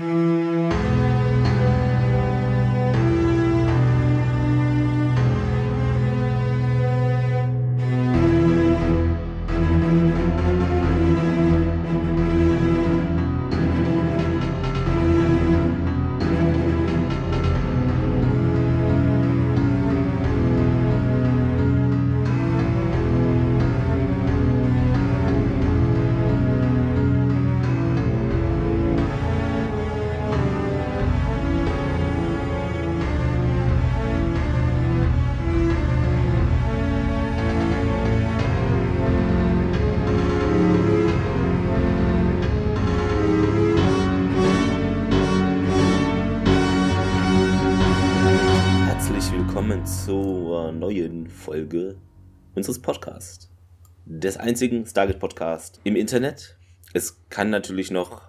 Herzlich unseres Podcasts. Des einzigen Stargate Podcast im Internet. Es kann natürlich noch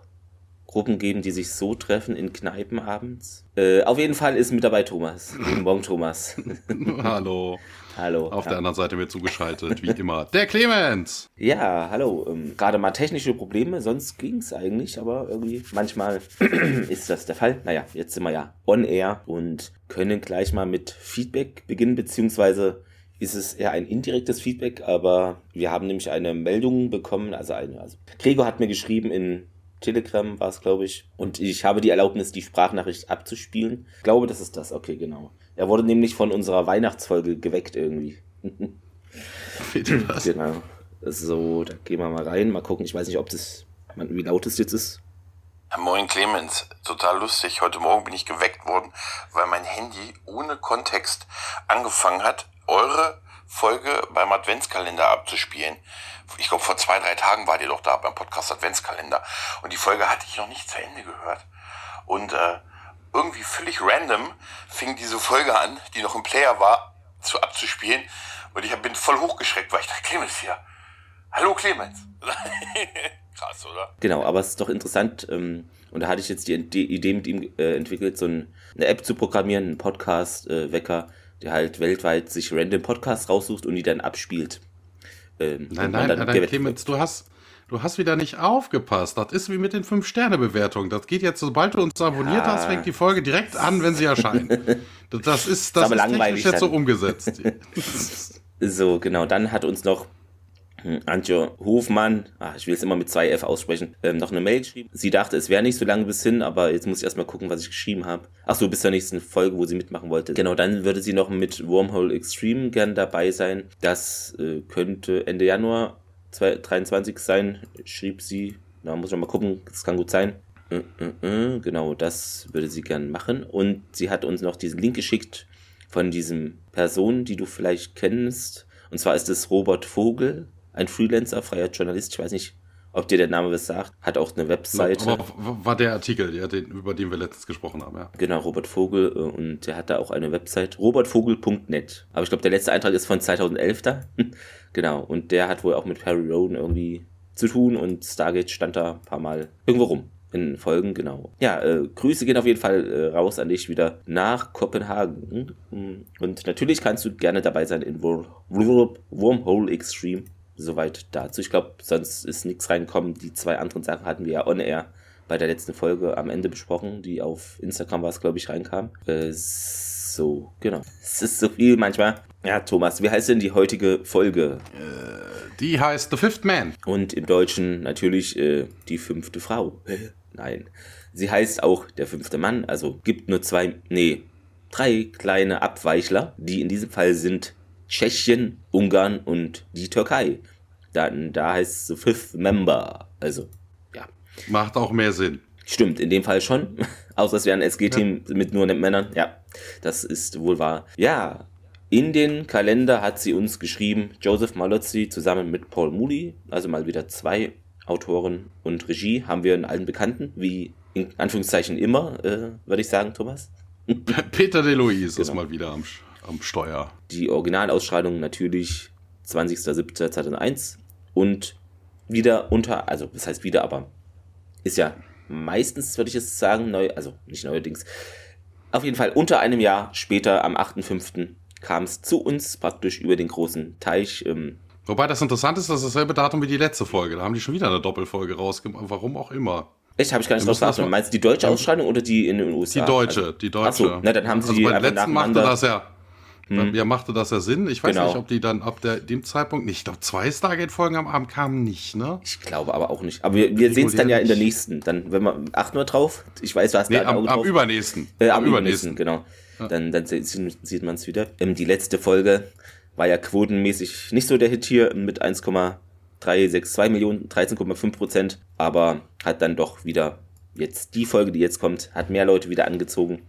Gruppen geben, die sich so treffen in Kneipen abends. Äh, auf jeden Fall ist mit dabei Thomas. Guten Morgen, Thomas. Hallo. hallo. Auf der anderen Seite mir zugeschaltet, wie immer. Der Clemens! Ja, hallo. Ähm, Gerade mal technische Probleme, sonst ging's eigentlich, aber irgendwie manchmal ist das der Fall. Naja, jetzt sind wir ja on air und können gleich mal mit Feedback beginnen, beziehungsweise ist es eher ein indirektes Feedback, aber wir haben nämlich eine Meldung bekommen, also eine, also Gregor hat mir geschrieben in Telegram war es, glaube ich, und ich habe die Erlaubnis, die Sprachnachricht abzuspielen. Ich glaube, das ist das, okay, genau. Er wurde nämlich von unserer Weihnachtsfolge geweckt irgendwie. Bitte was? Genau. So, da gehen wir mal rein, mal gucken. Ich weiß nicht, ob das, wie laut es jetzt ist. Moin Clemens, total lustig. Heute Morgen bin ich geweckt worden, weil mein Handy ohne Kontext angefangen hat, eure Folge beim Adventskalender abzuspielen. Ich glaube, vor zwei, drei Tagen war ihr doch da beim Podcast Adventskalender. Und die Folge hatte ich noch nicht zu Ende gehört. Und äh, irgendwie völlig random fing diese Folge an, die noch im Player war, zu abzuspielen. Und ich bin voll hochgeschreckt, weil ich dachte, Clemens hier. Hallo Clemens. Krass, oder? Genau, aber es ist doch interessant. Ähm, und da hatte ich jetzt die, Idee mit ihm äh, entwickelt, so ein, eine App zu programmieren, einen Podcast-Wecker, der halt weltweit sich random Podcasts raussucht und die dann abspielt. Ähm, Nein, nein, nein, nein Clemens, du hast, du hast wieder nicht aufgepasst. Das ist wie mit den 5-Sterne-Bewertungen. Das geht jetzt, sobald du uns abonniert Ja. hast, fängt die Folge direkt an, wenn sie erscheint. Das, das ist, das ist technisch jetzt so dann. umgesetzt. So, genau. Dann hat uns noch Antje Hofmann, ah, ich will es immer mit zwei F aussprechen, ähm, noch eine Mail geschrieben. Sie dachte, es wäre nicht so lange bis hin, aber jetzt muss ich erstmal gucken, was ich geschrieben habe. Ach so, bis zur nächsten Folge, wo sie mitmachen wollte. Genau, dann würde sie noch mit Wormhole Extreme gern dabei sein. Das äh, könnte Ende Januar 2023 sein, schrieb sie. Da muss ich mal gucken, das kann gut sein. Äh, äh, äh, Genau, das würde sie gern machen. Und sie hat uns noch diesen Link geschickt von diesem Person, die du vielleicht kennst. Und zwar ist es Robert Vogel, ein Freelancer, freier Journalist. Ich weiß nicht, ob dir der Name was sagt. Hat auch eine Webseite. Aber war der Artikel, ja, den, über den wir letztens gesprochen haben, ja. Genau, Robert Vogel. äh, Und der hat da auch eine Website, robertvogel.net. Aber ich glaube, der letzte Eintrag ist von 2011 da. genau, und der hat wohl auch mit Perry Rowan irgendwie zu tun und Stargate stand da ein paar Mal irgendwo rum. In Folgen, genau. Ja, äh, Grüße gehen auf jeden Fall äh, raus an dich wieder nach Kopenhagen. Und natürlich kannst du gerne dabei sein in Wor Wor Wormhole Extreme. Soweit dazu. Ich glaube, sonst ist nichts reingekommen. Die zwei anderen Sachen hatten wir ja on air bei der letzten Folge am Ende besprochen, die auf Instagram war es, glaube ich, reinkam. Äh, so, genau. Es ist so viel manchmal. Ja, Thomas, wie heißt denn die heutige Folge? Die heißt The Fifth Man. Und im Deutschen natürlich äh, die fünfte Frau. Nein. Sie heißt auch der fünfte Mann, also gibt nur zwei, nee, drei kleine Abweichler, die in diesem Fall sind Tschechien, Ungarn und die Türkei. Dann, da heißt es so Fifth Member. Also, ja. Macht auch mehr Sinn. Stimmt, in dem Fall schon. Außer es wäre ein SG-Team mit nur Männern. Ja, das ist wohl wahr. Ja, in den Kalender hat sie uns geschrieben, Joseph Malozzi zusammen mit Paul Moody, also mal wieder zwei Autoren und Regie, haben wir einen alten Bekannten, wie in Anführungszeichen immer, äh, würde ich sagen, Thomas. Peter DeLuise ist Genau. mal wieder am, am Steuer. Die Originalausstrahlung natürlich 20.07.2001 und wieder unter, also das heißt wieder, aber ist ja meistens, würde ich jetzt sagen, neu, also nicht neuerdings, auf jeden Fall unter einem Jahr später, am 8.5., kam es zu uns praktisch über den großen Teich. Ähm, Wobei das interessant ist, das ist dasselbe Datum wie die letzte Folge. Da haben die schon wieder eine Doppelfolge rausgemacht. Warum auch immer. Echt, habe ich gar nicht drauf geachtet. Meinst du die deutsche Ausstrahlung oder die in den USA? Die deutsche, also, die deutsche. Achso, na dann haben sie also beim letzten machte das ja. Hm. Ja, machte das ja Sinn. Ich weiß genau. nicht, ob die dann ab der, dem Zeitpunkt nicht. Ich glaube, zwei Stargate-Folgen am Abend kamen nicht, ne? Ich glaube aber auch nicht. Aber wir, wir sehen es dann ja in der nächsten. Dann, wenn wir, achten wir drauf. Ich weiß, du hast nee, da am, am übernächsten. Äh, am, am übernächsten, genau. Ja. Dann, dann sieht man es wieder. Ähm, die letzte Folge war ja quotenmäßig nicht so der Hit hier mit 1,362 Millionen, 13,5 Prozent. Aber hat dann doch wieder jetzt die Folge, die jetzt kommt, hat mehr Leute wieder angezogen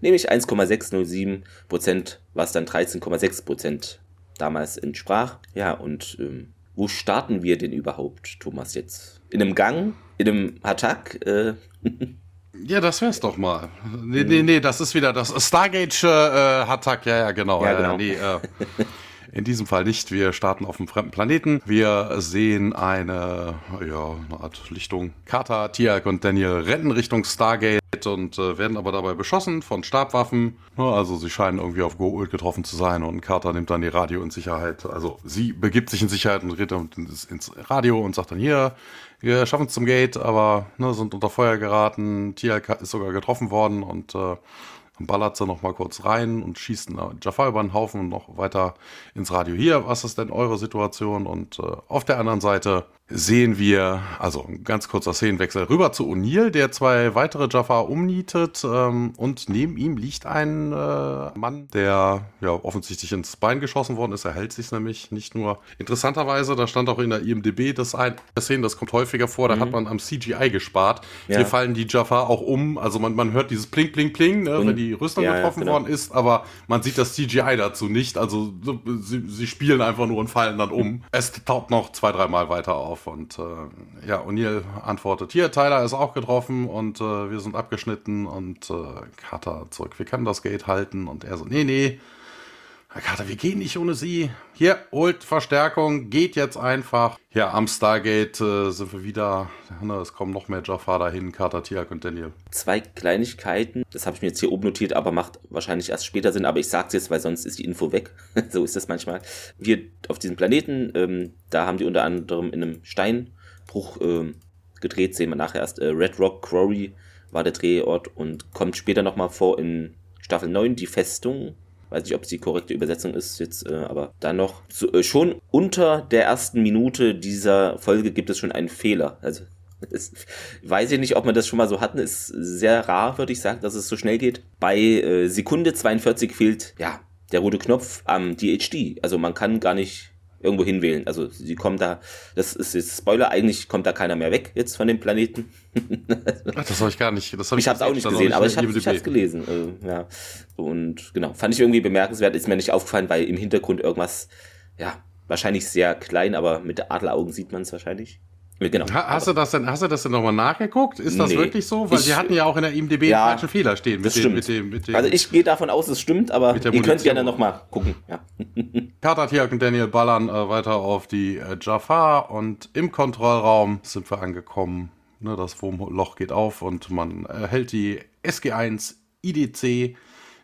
nämlich 1,607 Prozent, was dann 13,6 Prozent damals entsprach. Ja, und ähm, wo starten wir denn überhaupt, Thomas, jetzt? In einem Gang? In einem Attack? Äh, Ja, das wär's doch mal. Nee, nee, nee, das ist wieder das Stargate äh, Hatak, ja, ja, genau. Ja, genau. Äh, nee, äh, in diesem Fall nicht. Wir starten auf einem fremden Planeten. Wir sehen eine, ja, eine Art Lichtung. Kata, Tiak und Daniel rennen Richtung Stargate und äh, werden aber dabei beschossen von Stabwaffen. Also sie scheinen irgendwie auf Goa'uld getroffen zu sein und Carter nimmt dann die Radio in Sicherheit. Also sie begibt sich in Sicherheit und redet ins Radio und sagt dann hier, wir schaffen es zum Gate, aber ne, sind unter Feuer geraten. Tiak ist sogar getroffen worden und äh, dann ballert sie noch mal kurz rein und schießt Jafar über den Haufen und noch weiter ins Radio. Hier, was ist denn eure Situation? Und äh, auf der anderen Seite sehen wir, also ein ganz kurzer Szenenwechsel, rüber zu O'Neill, der zwei weitere Jafar umnietet ähm, und neben ihm liegt ein äh, Mann, der ja offensichtlich ins Bein geschossen worden ist. Er hält sich nämlich nicht nur. Interessanterweise, da stand auch in der IMDB das ein Szene, das kommt häufiger vor, da mhm. hat man am CGI gespart. Ja. Hier fallen die Jafar auch um, also man, man hört dieses Pling, Pling, Pling, ne, wenn die Rüstung ja, getroffen ja, genau. worden ist, aber man sieht das CGI dazu nicht. Also sie, sie spielen einfach nur und fallen dann um. Es taucht noch zwei, dreimal weiter auf auf. Und äh, ja, O'Neill antwortet, hier, Tyler ist auch getroffen und äh, wir sind abgeschnitten und äh, Carter zurück, wir können das Gate halten. Und er so, nee, nee, Herr Carter, wir gehen nicht ohne Sie. Hier, holt Verstärkung, geht jetzt einfach. Ja, am Stargate äh, sind wir wieder. Es kommen noch mehr Jafar dahin, Carter, Tiak und Daniel. Zwei Kleinigkeiten, das habe ich mir jetzt hier oben notiert, aber macht wahrscheinlich erst später Sinn, aber ich sage es jetzt, weil sonst ist die Info weg. so ist das manchmal. Wir auf diesem Planeten, ähm, da haben die unter anderem in einem Steinbruch ähm, gedreht, sehen wir nachher erst. Äh, Red Rock Quarry war der Drehort und kommt später nochmal vor in Staffel 9, die Festung Weiß nicht, ob es die korrekte Übersetzung ist jetzt, äh, aber dann noch. So, äh, schon unter der ersten Minute dieser Folge gibt es schon einen Fehler. Also das, weiß ich nicht, ob wir das schon mal so hatten. Ist sehr rar, würde ich sagen, dass es so schnell geht. Bei äh, Sekunde 42 fehlt, ja, der rote Knopf am DHD. Also man kann gar nicht irgendwo hinwählen. Also sie kommen da, das ist jetzt Spoiler, eigentlich kommt da keiner mehr weg jetzt von dem Planeten. Ach, das habe ich gar nicht. Das hab ich ich habe es auch nicht gesehen, aber ich habe es gelesen. Äh, ja. Und genau, fand ich irgendwie bemerkenswert, ist mir nicht aufgefallen, weil im Hintergrund irgendwas, ja, wahrscheinlich sehr klein, aber mit Adleraugen sieht man es wahrscheinlich. Genau. hast, du das denn, hast du das denn nochmal nachgeguckt? Ist das nee, wirklich so? Weil ich, sie hatten ja auch in der IMDB ja, falschen Fehler stehen. Mit dem, mit dem, mit dem, also ich gehe davon aus, es stimmt, aber ihr könnt gerne nochmal gucken. Ja. Carter, Tiak und Daniel ballern äh, weiter auf die äh, Jafar und im Kontrollraum sind wir angekommen. Ne, das Wurmloch geht auf und man erhält die SG1 IDC.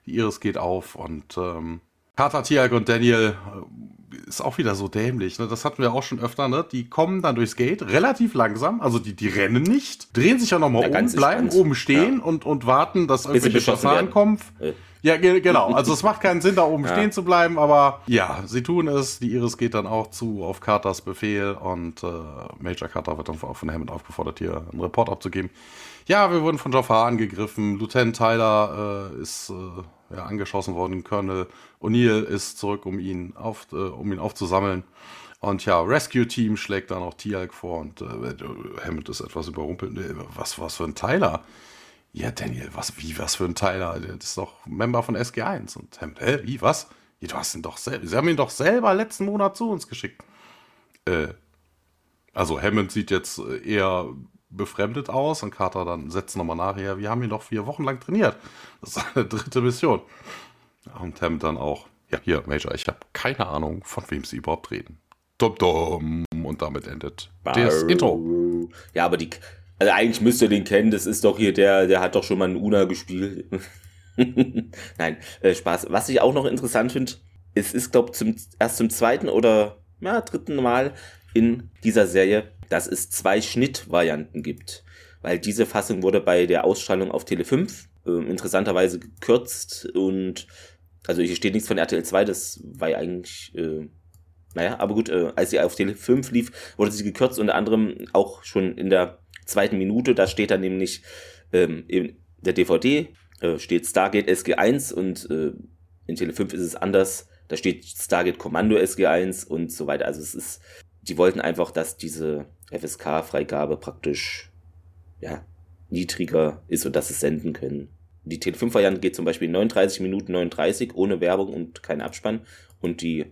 Die Iris geht auf und ähm, Carter, Tiak und Daniel äh, ist auch wieder so dämlich. Ne? Das hatten wir auch schon öfter. Ne? Die kommen dann durchs Gate relativ langsam. Also die, die rennen nicht, drehen sich ja nochmal um, bleiben oben stehen ja. und, und warten, dass irgendwelche Verfahren kommen. Ja, genau. Also es macht keinen Sinn, da oben ja. stehen zu bleiben, aber ja, sie tun es. Die Iris geht dann auch zu auf Carters Befehl und äh, Major Carter wird dann von Hammond aufgefordert, hier einen Report abzugeben. Ja, wir wurden von Jafar angegriffen. Lieutenant Tyler äh, ist äh, ja, angeschossen worden. Colonel O'Neill ist zurück, um ihn, auf, äh, um ihn aufzusammeln. Und ja, Rescue Team schlägt dann auch Tialk vor und äh, Hammond ist etwas überrumpelt. Was, was für ein Tyler? Ja, Daniel, was, wie, was für ein Tyler? Das ist doch Member von SG1. Und Hammond, hä, wie, was? Ja, du hast ihn doch selber, sie haben ihn doch selber letzten Monat zu uns geschickt. Äh, also Hammond sieht jetzt eher befremdet aus und Carter dann setzt nochmal nach, ja, wir haben ihn doch vier Wochen lang trainiert. Das ist eine dritte Mission. Und Hammond dann auch, ja, hier, Major, ich habe keine Ahnung, von wem sie überhaupt reden. Dum -dum. Und damit endet das Intro. Ja, aber die, also eigentlich müsst ihr den kennen, das ist doch hier der, der hat doch schon mal einen Una gespielt. Nein, äh, Spaß. Was ich auch noch interessant finde, es ist, glaube ich, erst zum zweiten oder ja, dritten Mal in dieser Serie, dass es zwei Schnittvarianten gibt. weil diese Fassung wurde bei der Ausstrahlung auf Tele 5 äh, interessanterweise gekürzt und also hier steht nichts von RTL 2, das war ja eigentlich, äh, naja, aber gut, äh, als sie auf Tele 5 lief, wurde sie gekürzt, unter anderem auch schon in der zweiten Minute, da steht dann nämlich ähm, in der DVD äh, steht Stargate SG1 und äh, in Tele 5 ist es anders, da steht Stargate Kommando SG1 und so weiter, also es ist, die wollten einfach, dass diese FSK-Freigabe praktisch, ja, niedriger ist und dass es senden können. Die Tele5-Variante geht zum Beispiel 39 Minuten 39 ohne Werbung und kein Abspann und die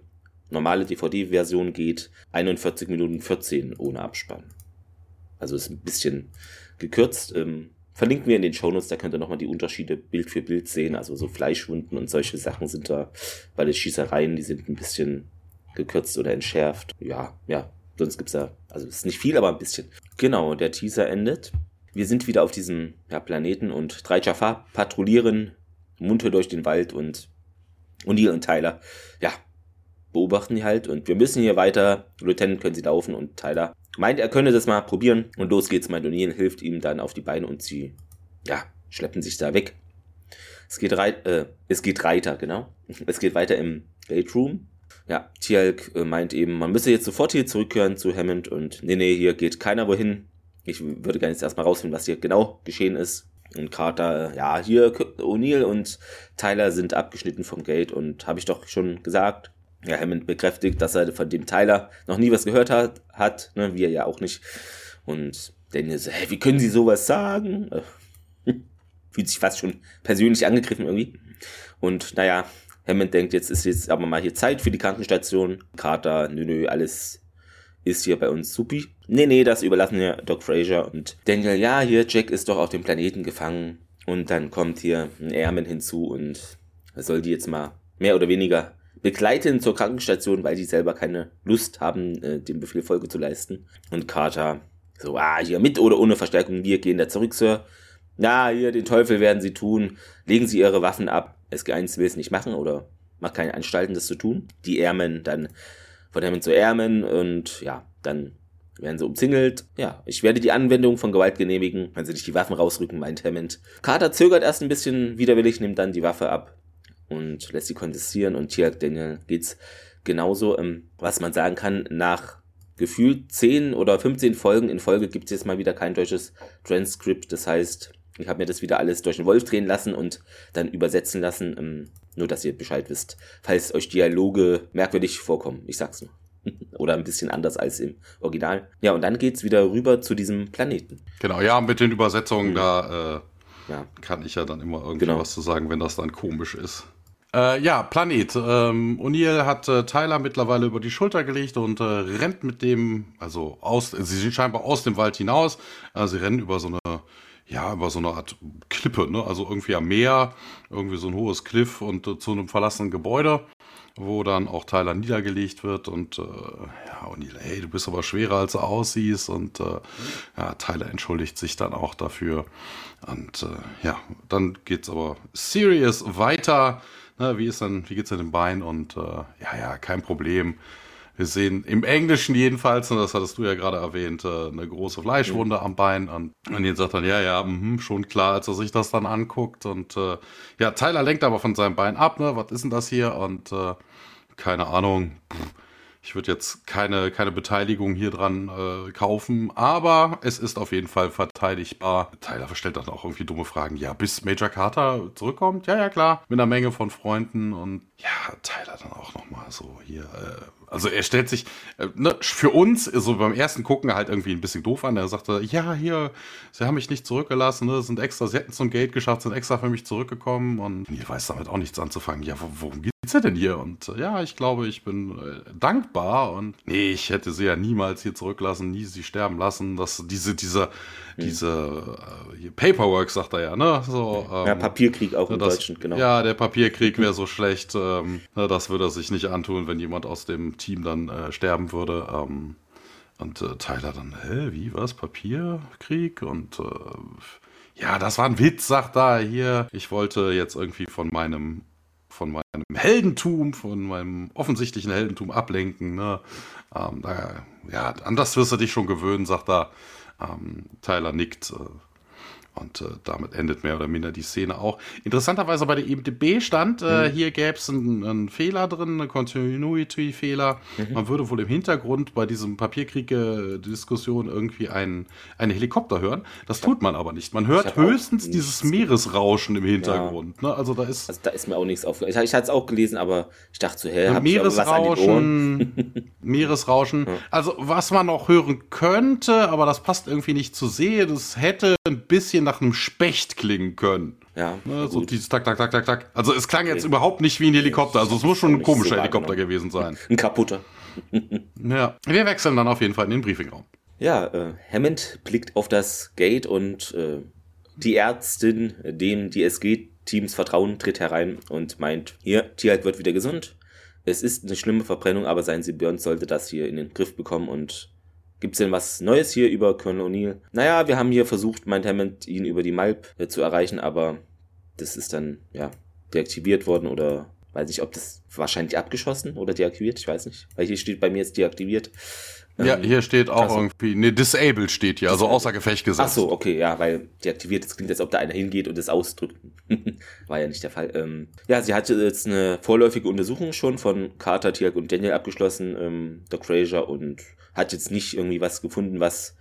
normale DVD-Version geht 41 Minuten 14 ohne Abspann. Also ist ein bisschen gekürzt. Ähm, verlinken wir in den Shownotes, da könnt ihr nochmal die Unterschiede Bild für Bild sehen. Also so Fleischwunden und solche Sachen sind da, weil die Schießereien, die sind ein bisschen gekürzt oder entschärft. Ja, ja, sonst gibt's da, also ist nicht viel, aber ein bisschen. Genau, der Teaser endet wir sind wieder auf diesem ja, Planeten und drei Jafar patrouillieren munter durch den Wald und O'Neill und Tyler, ja, beobachten die halt und wir müssen hier weiter. Lieutenant können sie laufen und Tyler meint, er könne das mal probieren und los geht's. Meint O'Neill hilft ihm dann auf die Beine und sie, ja, schleppen sich da weg. Es geht, reit, äh, es geht weiter, genau. Es geht weiter im Gate Room. Ja, Tialk äh, meint eben, man müsse jetzt sofort hier zurückkehren zu Hammond und nee, nee, hier geht keiner wohin. Ich würde gerne jetzt erstmal rausfinden, was hier genau geschehen ist. Und Carter, ja, hier O'Neill und Tyler sind abgeschnitten vom Gate und habe ich doch schon gesagt. Ja, Hammond bekräftigt, dass er von dem Tyler noch nie was gehört hat, hat ne, wir ja auch nicht. Und Daniel so, hä, wie können Sie sowas sagen? Fühlt sich fast schon persönlich angegriffen irgendwie. Und naja, Hammond denkt, jetzt ist jetzt aber mal hier Zeit für die Krankenstation. Carter, nö, nö, alles ist hier bei uns supi. Nee, nee, das überlassen wir Doc Fraser und Daniel, ja, hier, Jack ist doch auf dem Planeten gefangen. Und dann kommt hier ein Airman hinzu und soll die jetzt mal mehr oder weniger begleiten zur Krankenstation, weil die selber keine Lust haben, äh, dem Befehl Folge zu leisten. Und Carter, so, ah, hier mit oder ohne Verstärkung, wir gehen da zurück, Sir. Na, hier, den Teufel werden sie tun. Legen sie ihre Waffen ab. SG1 will es nicht machen oder macht keine Anstalten, das zu tun. Die Airmen dann von Hammond zu Airman und ja, dann werden sie umzingelt. Ja, ich werde die Anwendung von Gewalt genehmigen, wenn sie nicht die Waffen rausrücken, meint Hammond. Carter zögert erst ein bisschen widerwillig, nimmt dann die Waffe ab und lässt sie kontestieren und Tiak Daniel geht's genauso. Ähm, was man sagen kann, nach gefühlt 10 oder 15 Folgen in Folge gibt es jetzt mal wieder kein deutsches Transkript. Das heißt, ich habe mir das wieder alles durch den Wolf drehen lassen und dann übersetzen lassen. Ähm, nur, dass ihr Bescheid wisst, falls euch Dialoge merkwürdig vorkommen. Ich sag's nur. Oder ein bisschen anders als im Original. Ja, und dann geht's wieder rüber zu diesem Planeten. Genau, ja, mit den Übersetzungen, mhm. da äh, ja. kann ich ja dann immer irgendwie genau. was zu sagen, wenn das dann komisch ist. Äh, ja, Planet. Ähm, O'Neill hat äh, Tyler mittlerweile über die Schulter gelegt und äh, rennt mit dem, also aus, sie sind scheinbar aus dem Wald hinaus. Also sie rennen über so eine ja, über so eine Art Klippe, ne? Also irgendwie am Meer, irgendwie so ein hohes Cliff und äh, zu einem verlassenen Gebäude, wo dann auch Tyler niedergelegt wird und äh, ja, und die, hey, du bist aber schwerer als du aussiehst und äh, ja, Tyler entschuldigt sich dann auch dafür und äh, ja, dann geht's aber serious weiter. Ne? Wie ist dann, wie geht's denn dem Bein und äh, ja, ja, kein Problem. Wir sehen im Englischen jedenfalls, und das hattest du ja gerade erwähnt, äh, eine große Fleischwunde mhm. am Bein. Und, und ihn sagt dann, ja, ja, mh, schon klar, als er sich das dann anguckt. Und äh, ja, Tyler lenkt aber von seinem Bein ab, ne? Was ist denn das hier? Und äh, keine Ahnung. Ich würde jetzt keine, keine Beteiligung hier dran äh, kaufen, aber es ist auf jeden Fall verteidigbar. Tyler stellt dann auch irgendwie dumme Fragen. Ja, bis Major Carter zurückkommt? Ja, ja, klar. Mit einer Menge von Freunden und ja, Tyler dann auch nochmal so hier. Äh, also er stellt sich äh, ne, für uns so beim ersten Gucken halt irgendwie ein bisschen doof an. Er sagte, ja, hier, sie haben mich nicht zurückgelassen, ne, sind extra, sie hätten zum Gate geschafft, sind extra für mich zurückgekommen und ihr weiß damit auch nichts anzufangen. Ja, worum geht geht's denn hier? Und äh, ja, ich glaube, ich bin äh, dankbar und nee, ich hätte sie ja niemals hier zurücklassen, nie sie sterben lassen. Das, diese, dieser, mhm. diese äh, Paperwork, sagt er ja, ne? So, ähm, ja, Papierkrieg auch im das, Deutschen, genau. Ja, der Papierkrieg wäre so schlecht. Ähm, ne, das würde er sich nicht antun, wenn jemand aus dem Team dann äh, sterben würde. Ähm, und äh, Tyler dann, hä, wie, was, Papierkrieg? Und äh, ja, das war ein Witz, sagt er hier. Ich wollte jetzt irgendwie von meinem von meinem Heldentum, von meinem offensichtlichen Heldentum ablenken. Ne? Ähm, da, ja, an das wirst du dich schon gewöhnen, sagt er. Ähm, Tyler nickt. Äh, und äh, damit endet mehr oder minder die Szene auch. Interessanterweise bei der IMDB stand, äh, mhm. hier gäbe es einen, einen, Fehler drin, einen Continuity-Fehler. Mhm. Man würde wohl im Hintergrund bei diesem Papierkrieg-Diskussion irgendwie einen, einen Helikopter hören. Das tut man aber nicht. Man hört höchstens dieses Meeresrauschen im Hintergrund. Ja. Ne? Also da ist. Also da ist mir auch nichts aufgefallen. Ich, ich hatte es auch gelesen, aber ich dachte so, hä, hab Meeresrauschen, Meeresrauschen. Ja. Also was man noch hören könnte, aber das passt irgendwie nicht zu sehen. Das hätte ein bisschen nach einem Specht klingen können. Ja. Ne, so dieses Tak, Tak, Tak, Tak, Tak. Also es klang jetzt überhaupt nicht wie ein Helikopter. Also es muss schon ein komischer so Helikopter gewesen sein. Ein kaputter. ja. Wir wechseln dann auf jeden Fall in den Briefingraum. Ja, äh, Hammond blickt auf das Gate und äh, die Ärztin, dem die SG-Teams vertrauen, tritt herein und meint, hier, Tierhalt wird wieder gesund. Es ist eine schlimme Verbrennung, aber sein Symbiont sollte das hier in den Griff bekommen und Gibt es denn was Neues hier über Colonel O'Neill? Naja, wir haben hier versucht, meint Hammond, ihn über die Malp äh, zu erreichen, aber das ist dann, ja, deaktiviert worden oder weiß nicht, ob das wahrscheinlich abgeschossen oder deaktiviert, ich weiß nicht. Weil hier steht bei mir jetzt deaktiviert. Ja, ähm, hier steht auch also, irgendwie, ne, disabled steht hier, also außer Gefecht gesetzt. Ach so, okay, ja, weil deaktiviert, das klingt, als ob da einer hingeht und es ausdrückt. War ja nicht der Fall. Ähm, ja, sie hatte jetzt eine vorläufige Untersuchung schon von Carter, Tiag und Daniel abgeschlossen, ähm, Doc Fraser und hat jetzt nicht irgendwie was gefunden, was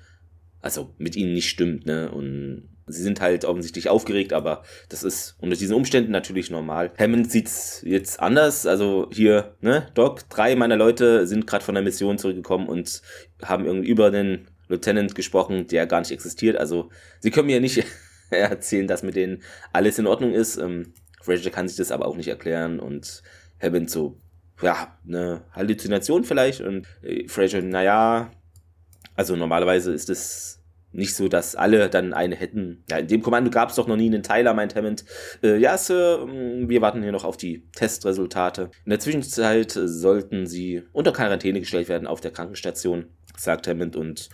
also mit ihnen nicht stimmt, ne? Und sie sind halt offensichtlich aufgeregt, aber das ist unter diesen Umständen natürlich normal. Hammond sieht's jetzt anders. Also hier, ne, Doc, drei meiner Leute sind gerade von der Mission zurückgekommen und haben irgendwie über den Lieutenant gesprochen, der gar nicht existiert. Also sie können mir nicht erzählen, dass mit denen alles in Ordnung ist. Ähm, Fraser kann sich das aber auch nicht erklären und Hammond so, ja, eine Halluzination vielleicht. Und äh, Fraser, naja, also normalerweise ist es nicht so, dass alle dann eine hätten. Ja, in dem Kommando gab es doch noch nie einen Tyler, meint Hammond. Äh, ja, Sir, mm, wir warten hier noch auf die Testresultate. In der Zwischenzeit sollten sie unter Quarantäne gestellt werden auf der Krankenstation, sagt Hammond und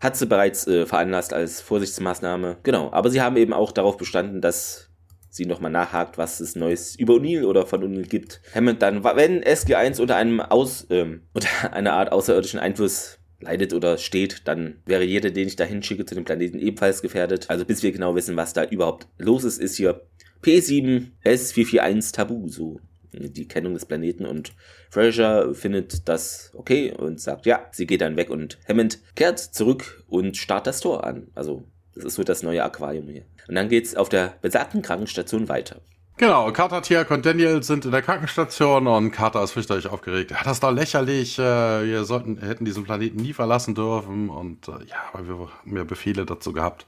hat sie bereits äh, veranlasst als Vorsichtsmaßnahme. Genau, aber sie haben eben auch darauf bestanden, dass sie nochmal nachhakt, was es Neues über O'Neill oder von O'Neill gibt. Hammond dann, wenn SG1 unter einem Aus, ähm, unter einer Art außerirdischen Einfluss leidet oder steht, dann wäre jeder, den ich da hinschicke zu dem Planeten ebenfalls gefährdet. Also bis wir genau wissen, was da überhaupt los ist, ist hier P7 S441 Tabu, so die Kennung des Planeten und Fraser findet das okay und sagt ja, sie geht dann weg und Hammond kehrt zurück und starrt das Tor an. Also das ist so das neue Aquarium hier. Und dann geht's auf der besagten Krankenstation weiter. Genau, Carter, Tiak und Daniel sind in der Krankenstation und Carter ist fürchterlich aufgeregt. Ja, das ist doch lächerlich. Äh, wir sollten, hätten diesen Planeten nie verlassen dürfen. Und äh, ja, weil wir haben ja Befehle dazu gehabt.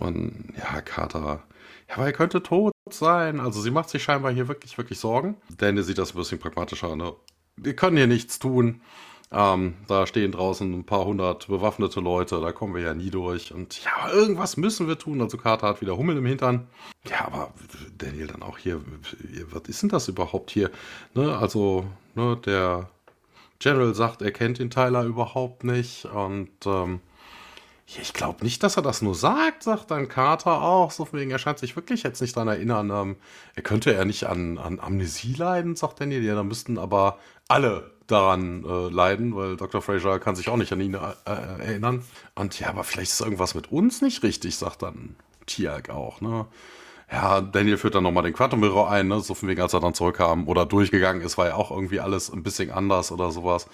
Und ja, Carter, ja, aber er könnte tot sein. Also sie macht sich scheinbar hier wirklich, wirklich Sorgen. Daniel sieht das ein bisschen pragmatischer. Ne? Wir können hier nichts tun. Ähm, da stehen draußen ein paar hundert bewaffnete Leute, da kommen wir ja nie durch. Und ja, irgendwas müssen wir tun. Also Carter hat wieder Hummel im Hintern. Ja, aber Daniel dann auch hier, was ist denn das überhaupt hier? Ne, also, ne, der General sagt, er kennt den Tyler überhaupt nicht. Und ähm, ich glaube nicht, dass er das nur sagt, sagt dann Carter auch. So wegen, er scheint sich wirklich jetzt nicht daran erinnern. Ähm, er könnte ja nicht an, an Amnesie leiden, sagt Daniel. Ja, da müssten aber alle daran äh, leiden, weil Dr. Fraser kann sich auch nicht an ihn äh, äh, erinnern. Und ja, aber vielleicht ist irgendwas mit uns nicht richtig, sagt dann Tiag auch, ne? Ja, Daniel führt dann nochmal den Quantum Mirror ein, ne? so von wegen, als er dann zurückkam oder durchgegangen ist, war ja auch irgendwie alles ein bisschen anders oder sowas.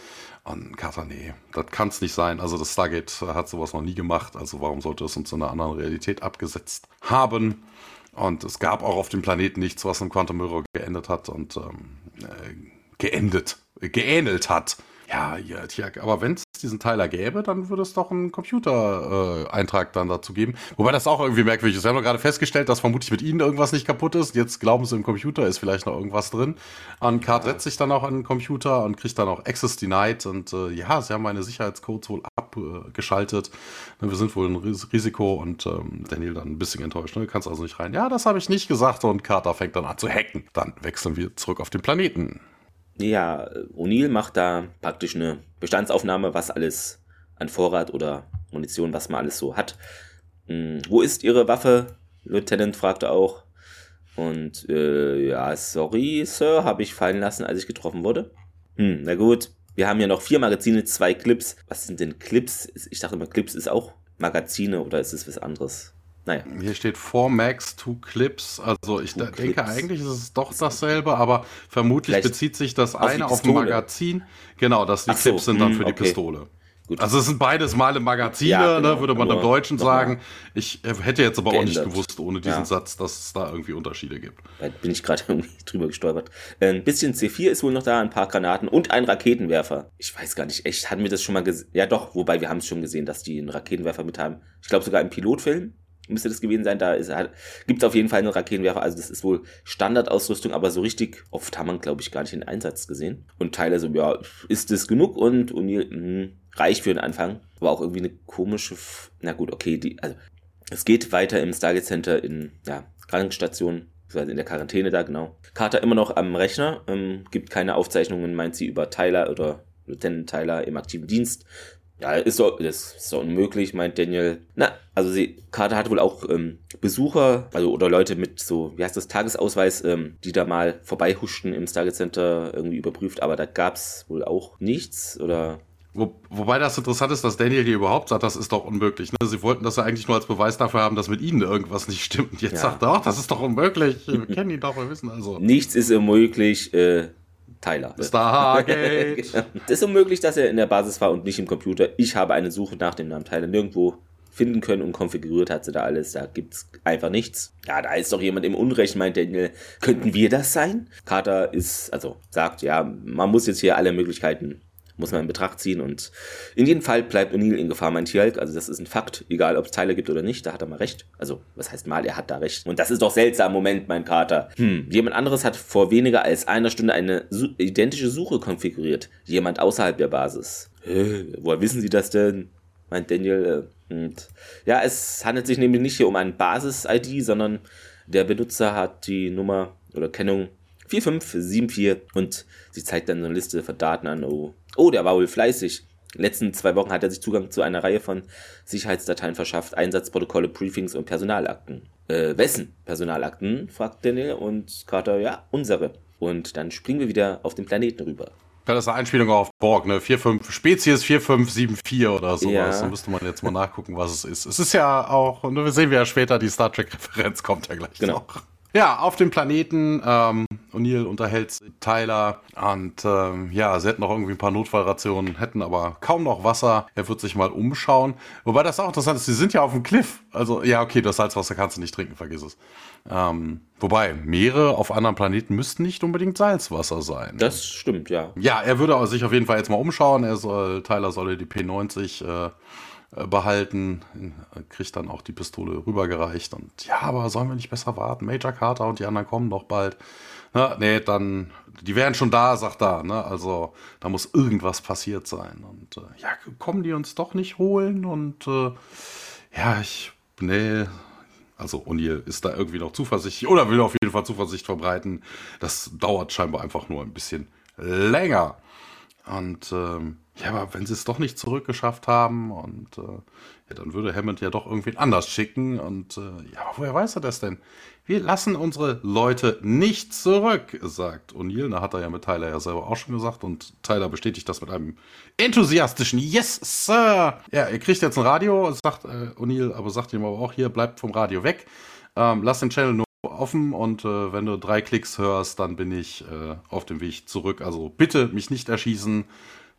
Und Carter, nee, das kann es nicht sein. Also das Stargate hat sowas noch nie gemacht, also warum sollte es uns in einer anderen Realität abgesetzt haben? Und es gab auch auf dem Planeten nichts, was im Quantum Mirror geendet hat und ähm, äh, geendet geähnelt hat. Ja, ja, tja, aber wenn es diesen Teiler gäbe, dann würde es doch einen Computer-Eintrag äh, dann dazu geben. Wobei das auch irgendwie merkwürdig ist. Wir haben doch gerade festgestellt, dass vermutlich mit ihnen irgendwas nicht kaputt ist. Jetzt glauben sie, im Computer ist vielleicht noch irgendwas drin. Und Card setzt sich dann auch an den Computer und kriegt dann auch Access Denied. Und äh, ja, sie haben meine Sicherheitscodes wohl abgeschaltet. Äh, wir sind wohl ein Risiko und ähm, Daniel dann ein bisschen enttäuscht. Ne? Du kannst also nicht rein. Ja, das habe ich nicht gesagt. Und Carter fängt dann an zu hacken. Dann wechseln wir zurück auf den Planeten. Ja, O'Neill macht da praktisch eine Bestandsaufnahme, was alles an Vorrat oder Munition, was man alles so hat. Hm, wo ist Ihre Waffe? Lieutenant fragte auch. Und äh, ja, sorry, Sir, habe ich fallen lassen, als ich getroffen wurde. Hm, na gut. Wir haben ja noch vier Magazine, zwei Clips. Was sind denn Clips? Ich dachte immer, Clips ist auch Magazine oder ist es was anderes? Naja. Hier steht 4 Max, 2 Clips. Also ich denke, Clips. eigentlich ist es doch dasselbe, aber vermutlich Vielleicht bezieht sich das eine auf ein Magazin. Genau, dass die Ach Clips so, sind dann hm, für die okay. Pistole. Gut. Also es sind beides Male Magazine, ja, genau, ne, würde man im Deutschen sagen. Ich hätte jetzt aber geändert. auch nicht gewusst, ohne diesen ja. Satz, dass es da irgendwie Unterschiede gibt. Da bin ich gerade irgendwie drüber gestolpert. Äh, ein bisschen C4 ist wohl noch da, ein paar Granaten und ein Raketenwerfer. Ich weiß gar nicht, echt, hatten wir das schon mal gesehen? Ja doch, wobei wir haben es schon gesehen, dass die einen Raketenwerfer mit haben. Ich glaube sogar im Pilotfilm müsste das gewesen sein. Da gibt es auf jeden Fall einen Raketenwerfer. Also das ist wohl Standardausrüstung, aber so richtig oft haben wir, glaube ich, gar nicht in Einsatz gesehen. Und Tyler so, ja, ist das genug? Und O'Neill, mh, reicht für den Anfang. War auch irgendwie eine komische, F na gut, okay, die, also es geht weiter im Stargate Center in, ja, Krankenstation, also in der Quarantäne da, genau. Carter immer noch am Rechner, ähm, gibt keine Aufzeichnungen, meint sie über Tyler oder Lieutenant Tyler im aktiven Dienst. Ja, ist doch, das ist doch unmöglich, meint Daniel. Na, also sie, Carter hat wohl auch ähm, Besucher, also oder Leute mit so, wie heißt das, Tagesausweis, ähm, die da mal vorbeihuschten im Stargate Center irgendwie überprüft, aber da gab's wohl auch nichts oder wo, wobei das interessant ist, dass Daniel hier überhaupt sagt, das ist doch unmöglich. Ne? Sie wollten das ja eigentlich nur als Beweis dafür haben, dass mit ihnen irgendwas nicht stimmt. Und jetzt ja. sagt er, ach, das ist doch unmöglich. Wir kennen ihn doch, wir wissen also. Nichts ist unmöglich. Äh, Tyler. Stargate. genau. Das ist unmöglich, dass er in der Basis war und nicht im Computer. Ich habe eine Suche nach dem Namen Tyler nirgendwo finden können und konfiguriert hat sie da alles. Da gibt's einfach nichts. Ja, da ist doch jemand im Unrecht, meint Daniel. Könnten wir das sein? Carter ist, also sagt, ja, man muss jetzt hier alle Möglichkeiten muss man in Betracht ziehen. Und in jedem Fall bleibt O'Neill in Gefahr, mein Tierhalk. Also das ist ein Fakt, egal ob es Teile gibt oder nicht, da hat er mal recht. Also, was heißt mal, er hat da recht. Und das ist doch seltsam, Moment, mein Kater. Hm, jemand anderes hat vor weniger als einer Stunde eine identische Suche konfiguriert. Jemand außerhalb der Basis. Hä, woher wissen Sie das denn? Meint Daniel. Äh, und ja, es handelt sich nämlich nicht hier um ein Basis-ID, sondern der Benutzer hat die Nummer oder Kennung 4574 und sie zeigt dann eine Liste von Daten an. Oh, oh, der war wohl fleißig. In den letzten zwei Wochen hat er sich Zugang zu einer Reihe von Sicherheitsdateien verschafft, Einsatzprotokolle, Briefings und Personalakten. Äh, wessen Personalakten? fragt Daniel und Carter, ja, unsere. Und dann springen wir wieder auf den Planeten rüber. Ja, das ist eine Einspielung auf Borg, ne? 4, 5, Spezies 4574 oder sowas. Ja. Da müsste man jetzt mal nachgucken, was es ist. Es ist ja auch, und wir sehen ja später, die Star Trek-Referenz kommt ja gleich genau. noch. Ja, auf dem Planeten. Ähm, O'Neill unterhält Tyler und ähm, ja, sie hätten noch irgendwie ein paar Notfallrationen, hätten aber kaum noch Wasser. Er wird sich mal umschauen. Wobei das auch interessant ist, sie sind ja auf dem Cliff. Also, ja, okay, das Salzwasser kannst du nicht trinken, vergiss es. Ähm, wobei, Meere auf anderen Planeten müssten nicht unbedingt Salzwasser sein. Das stimmt, ja. Ja, er würde sich auf jeden Fall jetzt mal umschauen. Er soll, Tyler solle die P90 äh, äh, behalten, kriegt dann auch die Pistole rübergereicht und ja, aber sollen wir nicht besser warten? Major Carter und die anderen kommen doch bald. Na, nee, dann, die wären schon da, sagt er, ne? Also da muss irgendwas passiert sein. Und äh, ja, kommen die uns doch nicht holen? Und äh, ja, ich, nee, also O'Neill ist da irgendwie noch zuversichtlich oder will auf jeden Fall Zuversicht verbreiten. Das dauert scheinbar einfach nur ein bisschen länger. Und ähm, ja, aber wenn sie es doch nicht zurückgeschafft haben und äh, ja, dann würde Hammond ja doch irgendwen anders schicken und äh, ja, aber woher weiß er das denn? Wir lassen unsere Leute nicht zurück, sagt O'Neill. Da hat er ja mit Tyler ja selber auch schon gesagt und Tyler bestätigt das mit einem enthusiastischen Yes, Sir. Ja, er kriegt jetzt ein Radio, sagt äh, O'Neill, aber sagt ihm aber auch hier, bleibt vom Radio weg. Ähm, lass den Channel nur offen und äh, wenn du drei Klicks hörst, dann bin ich äh, auf dem Weg zurück. Also bitte mich nicht erschießen.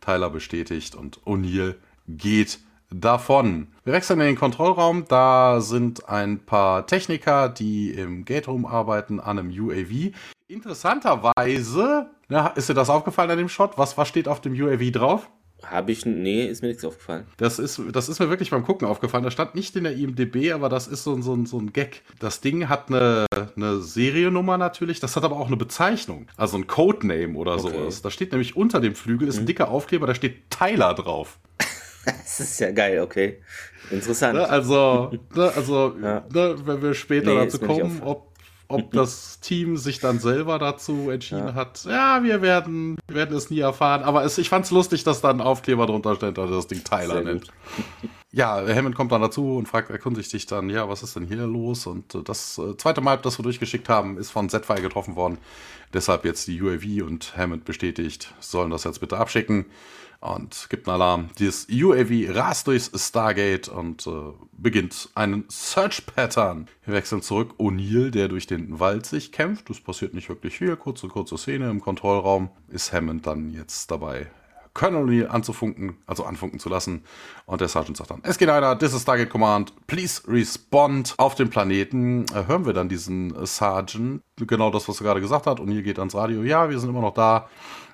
Tyler bestätigt und O'Neill geht davon. Wir wechseln in den Kontrollraum. Da sind ein paar Techniker, die im Gate Room arbeiten an einem UAV. Interessanterweise, ja, ist dir das aufgefallen an dem Shot? Was, was steht auf dem UAV drauf? Habe ich, nee, ist mir nichts aufgefallen. Das ist, das ist mir wirklich beim Gucken aufgefallen. Das stand nicht in der IMDB, aber das ist so, so, so ein Gag. Das Ding hat eine, eine Seriennummer natürlich, das hat aber auch eine Bezeichnung. Also ein Codename oder okay. sowas. Da steht nämlich unter dem Flügel, ist ein mhm. dicker Aufkleber, da steht Tyler drauf. das ist ja geil, okay. Interessant. Ne, also, ne, also ja. ne, wenn wir später nee, dazu kommen, ob ob das Team sich dann selber dazu entschieden ja. hat, ja, wir werden, werden es nie erfahren. Aber es, ich fand es lustig, dass da ein Aufkleber drunter steht, der das Ding Tyler nennt. Ja, Hammond kommt dann dazu und fragt, erkundigt sich dann, ja, was ist denn hier los? Und äh, das äh, zweite Mal, das wir durchgeschickt haben, ist von Z-File getroffen worden. Deshalb jetzt die UAV und Hammond bestätigt, sollen das jetzt bitte abschicken. Und gibt einen Alarm. Dieses UAV rast durchs Stargate und äh, beginnt einen Search-Pattern. Wir wechseln zurück. O'Neill, der durch den Wald sich kämpft. Das passiert nicht wirklich viel. Kurze, kurze Szene im Kontrollraum. Ist Hammond dann jetzt dabei, Colonel O'Neill anzufunken, also anfunken zu lassen. Und der Sergeant sagt dann, es geht einer, this is Stargate Command, please respond. Auf dem Planeten äh, hören wir dann diesen Sergeant, genau das, was er gerade gesagt hat. O'Neill geht ans Radio, ja, wir sind immer noch da.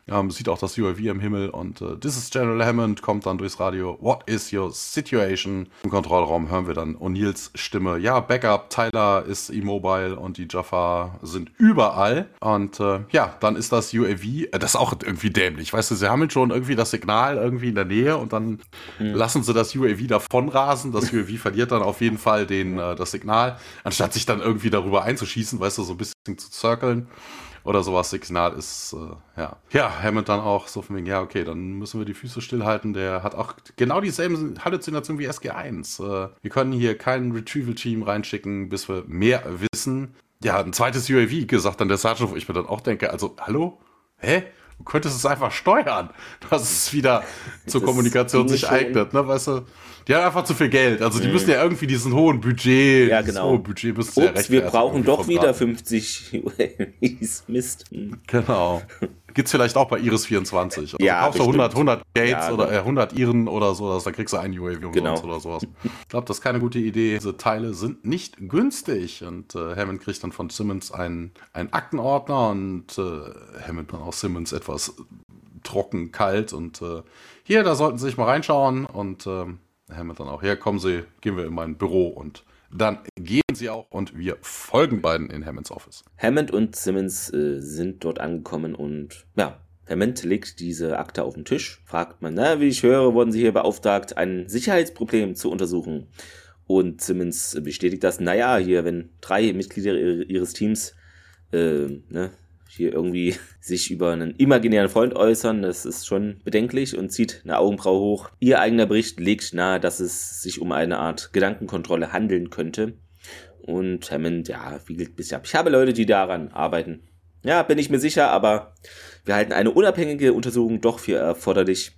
Ähm, sieht auch das UAV im Himmel und äh, This is General Hammond kommt dann durchs Radio. What is your situation? Im Kontrollraum hören wir dann O'Neills Stimme. Ja, Backup, Tyler ist immobile und die Jaffa sind überall. Und äh, ja, dann ist das UAV, äh, das ist auch irgendwie dämlich. Weißt du, sie haben schon irgendwie das Signal irgendwie in der Nähe und dann mhm. lassen sie das UAV davonrasen. Das UAV verliert dann auf jeden Fall den, äh, das Signal, anstatt sich dann irgendwie darüber einzuschießen, weißt du, so ein bisschen zu zirkeln oder sowas Signal ist, äh, ja. Ja, Hammond dann auch so von wegen, ja, okay, dann müssen wir die Füße stillhalten. Der hat auch genau dieselben Halluzinationen wie SG1. Äh, wir können hier kein Retrieval-Team reinschicken, bis wir mehr wissen. Ja, ein zweites UAV, gesagt dann der Sergeant, wo ich mir dann auch denke, also, hallo? Hä? Du könntest es einfach steuern, dass es wieder zur das Kommunikation sich eignet, ne, weißt du? Die haben einfach zu viel Geld. Also die mhm. müssen ja irgendwie diesen hohen Budget, ja, genau. hohe Budget müssen Ups, ja wir brauchen doch wieder 50 Mist. Genau. Gibt's vielleicht auch bei Iris 24. Also ja, kaufst du 100, 100 Gates ja, oder äh, 100 Iren oder so, dann kriegst du ein UAV genau. oder sowas. Ich glaube, das ist keine gute Idee. Diese Teile sind nicht günstig und äh, Hammond kriegt dann von Simmons einen, einen Aktenordner und äh, Hammond dann auch Simmons etwas trocken, kalt und äh, hier, da sollten Sie sich mal reinschauen und ähm, Hammond dann auch, ja, kommen Sie, gehen wir in mein Büro und dann gehen sie auch und wir folgen beiden in Hammonds Office. Hammond und Simmons äh, sind dort angekommen und ja, Hammond legt diese Akte auf den Tisch, fragt man, na, wie ich höre, wurden Sie hier beauftragt, ein Sicherheitsproblem zu untersuchen. Und Simmons bestätigt das, naja, hier, wenn drei Mitglieder ihres Teams äh, ne, hier irgendwie sich über einen imaginären Freund äußern, das ist schon bedenklich und zieht eine Augenbraue hoch. Ihr eigener Bericht legt nahe, dass es sich um eine Art Gedankenkontrolle handeln könnte. Und Hammond, ja, wiegelt bis ab. Ich habe Leute, die daran arbeiten. Ja, bin ich mir sicher, aber wir halten eine unabhängige Untersuchung doch für erforderlich.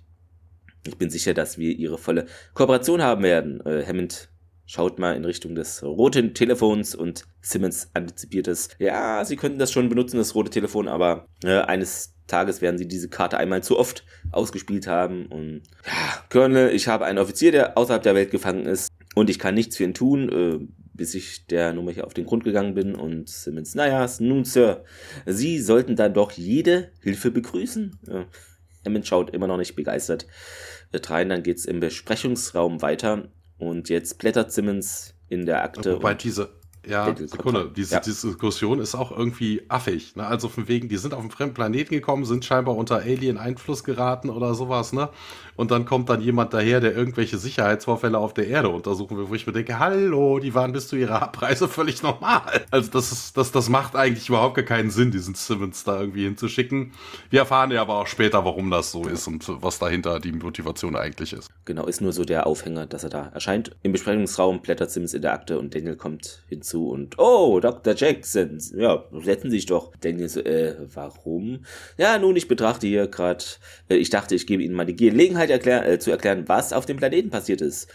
Ich bin sicher, dass wir ihre volle Kooperation haben werden. Äh, Hammond schaut mal in Richtung des roten Telefons und Simmons antizipiert es. Ja, sie könnten das schon benutzen, das rote Telefon, aber äh, eines Tages werden sie diese Karte einmal zu oft ausgespielt haben. Und ja, Colonel, ich habe einen Offizier, der außerhalb der Welt gefangen ist und ich kann nichts für ihn tun, äh, bis ich der Nummer hier auf den Grund gegangen bin. Und Simmons, naja, nun, Sir, Sie sollten dann doch jede Hilfe begrüßen. Ja. Hammond schaut immer noch nicht begeistert rein. Dann geht's im Besprechungsraum weiter. Und jetzt blättert Simmons in der Akte. Wobei diese, ja, Sekunde, diese, ja. Diskussion ist auch irgendwie affig. Ne? Also von wegen, die sind auf einen fremden Planeten gekommen, sind scheinbar unter Alien-Einfluss geraten oder sowas, ne? und dann kommt dann jemand daher, der irgendwelche Sicherheitsvorfälle auf der Erde untersuchen will, wo ich mir denke, hallo, die waren bis zu ihrer Abreise völlig normal. Also das ist, das, das macht eigentlich überhaupt gar keinen Sinn, diesen Simmons da irgendwie hinzuschicken. Wir erfahren ja aber auch später, warum das so ist und was dahinter die Motivation eigentlich ist. Genau, ist nur so der Aufhänger, dass er da erscheint. Im Besprechungsraum blättert Simmons in der Akte und Daniel kommt hinzu und, oh, Dr. Jackson, ja, setzen Sie sich doch. Daniel so, äh, warum? Ja, nun, ich betrachte hier gerade, äh, ich dachte, ich gebe Ihnen mal die Gelegenheit, Gelegenheit erklär, äh, zu erklären, was auf dem Planeten passiert ist.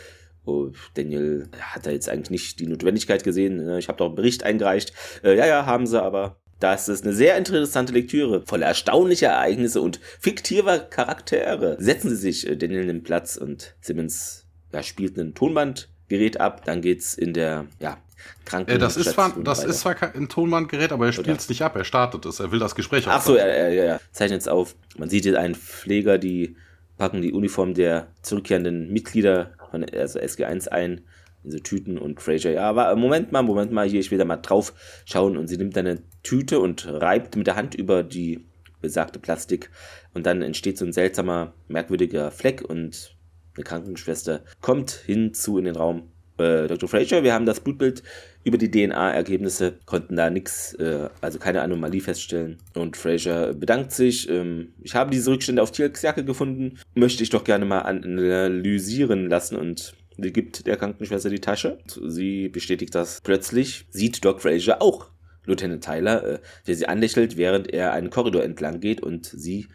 Oh, Daniel hat da jetzt eigentlich nicht die Notwendigkeit gesehen. Ne? Ich habe doch einen Bericht eingereicht. Äh, ja, ja, haben sie, aber das ist eine sehr interessante Lektüre, voller erstaunlicher Ereignisse und fiktiver Charaktere. Setzen Sie sich, äh, Daniel nimmt Platz und Simmons ja, spielt ein Tonbandgerät ab. Dann geht's in der ja, Kranken. Äh, das ist zwar, das ist zwar ein Tonbandgerät, aber er spielt es nicht ab, er startet es, er will das Gespräch Ach so, er, er, er zeichnet es auf. Man sieht jetzt einen Pfleger, die packen die Uniform der zurückkehrenden Mitglieder von also SG1 ein, in so Tüten und Fraser, ja, aber Moment mal, Moment mal, hier, ich will da mal drauf schauen und sie nimmt dann eine Tüte und reibt mit der Hand über die besagte Plastik und dann entsteht so ein seltsamer, merkwürdiger Fleck und eine Krankenschwester kommt hinzu in den Raum. Äh, Dr. Fraser, wir haben das Blutbild über die DNA-Ergebnisse konnten da nichts, äh, also keine Anomalie feststellen. Und Fraser bedankt sich. Ähm, ich habe diese Rückstände auf Tierks Jacke gefunden, möchte ich doch gerne mal analysieren lassen und Sie gibt der Krankenschwester die Tasche. Sie bestätigt das. Plötzlich sieht Doc Fraser auch Lieutenant Tyler, äh, der sie anlächelt, während er einen Korridor entlang geht und sie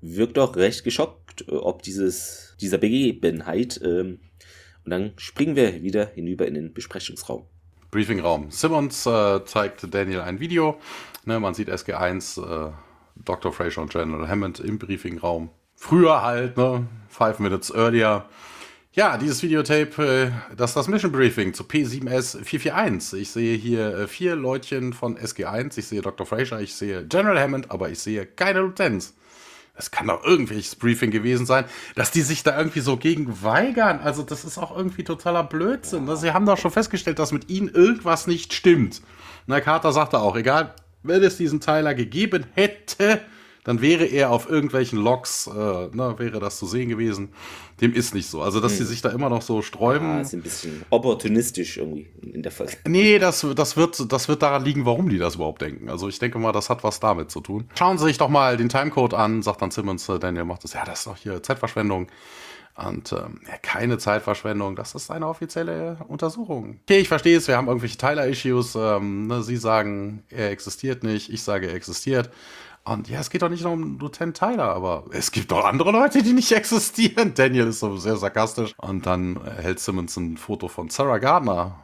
wirkt doch recht geschockt, äh, ob dieses, dieser Begebenheit. Ähm, und dann springen wir wieder hinüber in den Besprechungsraum. Briefingraum. Simmons äh, zeigt Daniel ein Video. Ne, man sieht SG1, äh, Dr. Fraser und General Hammond im Briefingraum. Früher halt, ne? Five Minutes earlier. Ja, dieses Videotape, äh, das ist das Mission Briefing zu P7S 441. Ich sehe hier äh, vier Leutchen von SG1. Ich sehe Dr. Fraser, ich sehe General Hammond, aber ich sehe keine Lieutenants. Es kann doch irgendwelches Briefing gewesen sein, dass die sich da irgendwie so gegen weigern. Also, das ist auch irgendwie totaler Blödsinn. Ja. Sie haben doch schon festgestellt, dass mit ihnen irgendwas nicht stimmt. Na, Carter sagte auch, egal, wenn es diesen Teiler gegeben hätte, dann wäre er auf irgendwelchen Logs, äh, ne, wäre das zu sehen gewesen. Dem ist nicht so. Also, dass hm. sie sich da immer noch so sträuben. Ja, ist ein bisschen opportunistisch irgendwie in der Fall. Nee, das, das, wird, das wird daran liegen, warum die das überhaupt denken. Also, ich denke mal, das hat was damit zu tun. Schauen Sie sich doch mal den Timecode an, sagt dann Simmons, äh, Daniel macht das. Ja, das ist doch hier Zeitverschwendung. Und ähm, ja, keine Zeitverschwendung, das ist eine offizielle Untersuchung. Okay, ich verstehe es, wir haben irgendwelche Tyler-Issues. Ähm, ne, Sie sagen, er existiert nicht, ich sage, er existiert. Und ja, es geht doch nicht nur um Lieutenant Tyler, aber es gibt auch andere Leute, die nicht existieren. Daniel ist so sehr sarkastisch. Und dann hält Simmons ein Foto von Sarah Gardner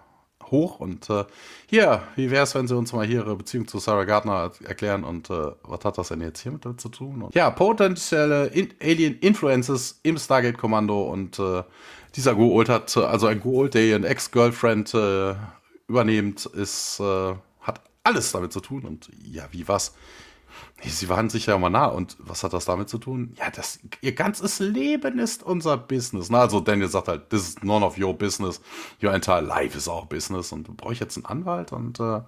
hoch und äh, hier, wie wäre es, wenn Sie uns mal Ihre Beziehung zu Sarah Gardner erklären und äh, was hat das denn jetzt hier mit zu tun? Und, ja, potenzielle in Alien Influences im Stargate-Kommando und äh, dieser Go-Old hat, also ein Go-Old, der ihren Ex-Girlfriend äh, übernimmt, ist, äh, hat alles damit zu tun und ja, wie was? Sie waren sich ja mal nah. Und was hat das damit zu tun? Ja, das, ihr ganzes Leben ist unser Business. Na, also Daniel sagt halt, this is none of your business. Your entire life is our business. Und brauche ich jetzt einen Anwalt? Und äh,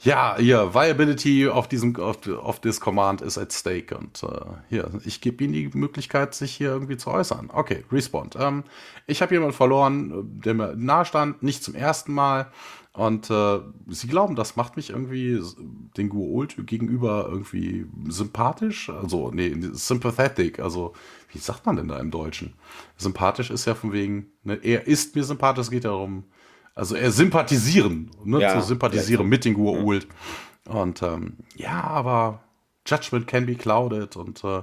ja, hier, Viability auf diesem, auf, auf this Command ist at stake. Und äh, hier, ich gebe Ihnen die Möglichkeit, sich hier irgendwie zu äußern. Okay, Respond. Ähm, ich habe jemanden verloren, der mir nahe stand, nicht zum ersten Mal. Und äh, sie glauben, das macht mich irgendwie den Guolt gegenüber irgendwie sympathisch. Also, nee, sympathetic. Also, wie sagt man denn da im Deutschen? Sympathisch ist ja von wegen, ne, er ist mir sympathisch, es geht darum, also er sympathisieren, ne, ja, zu sympathisieren ja, mit den Guolt. Ja. Und ähm, ja, aber Judgment can be clouded und äh,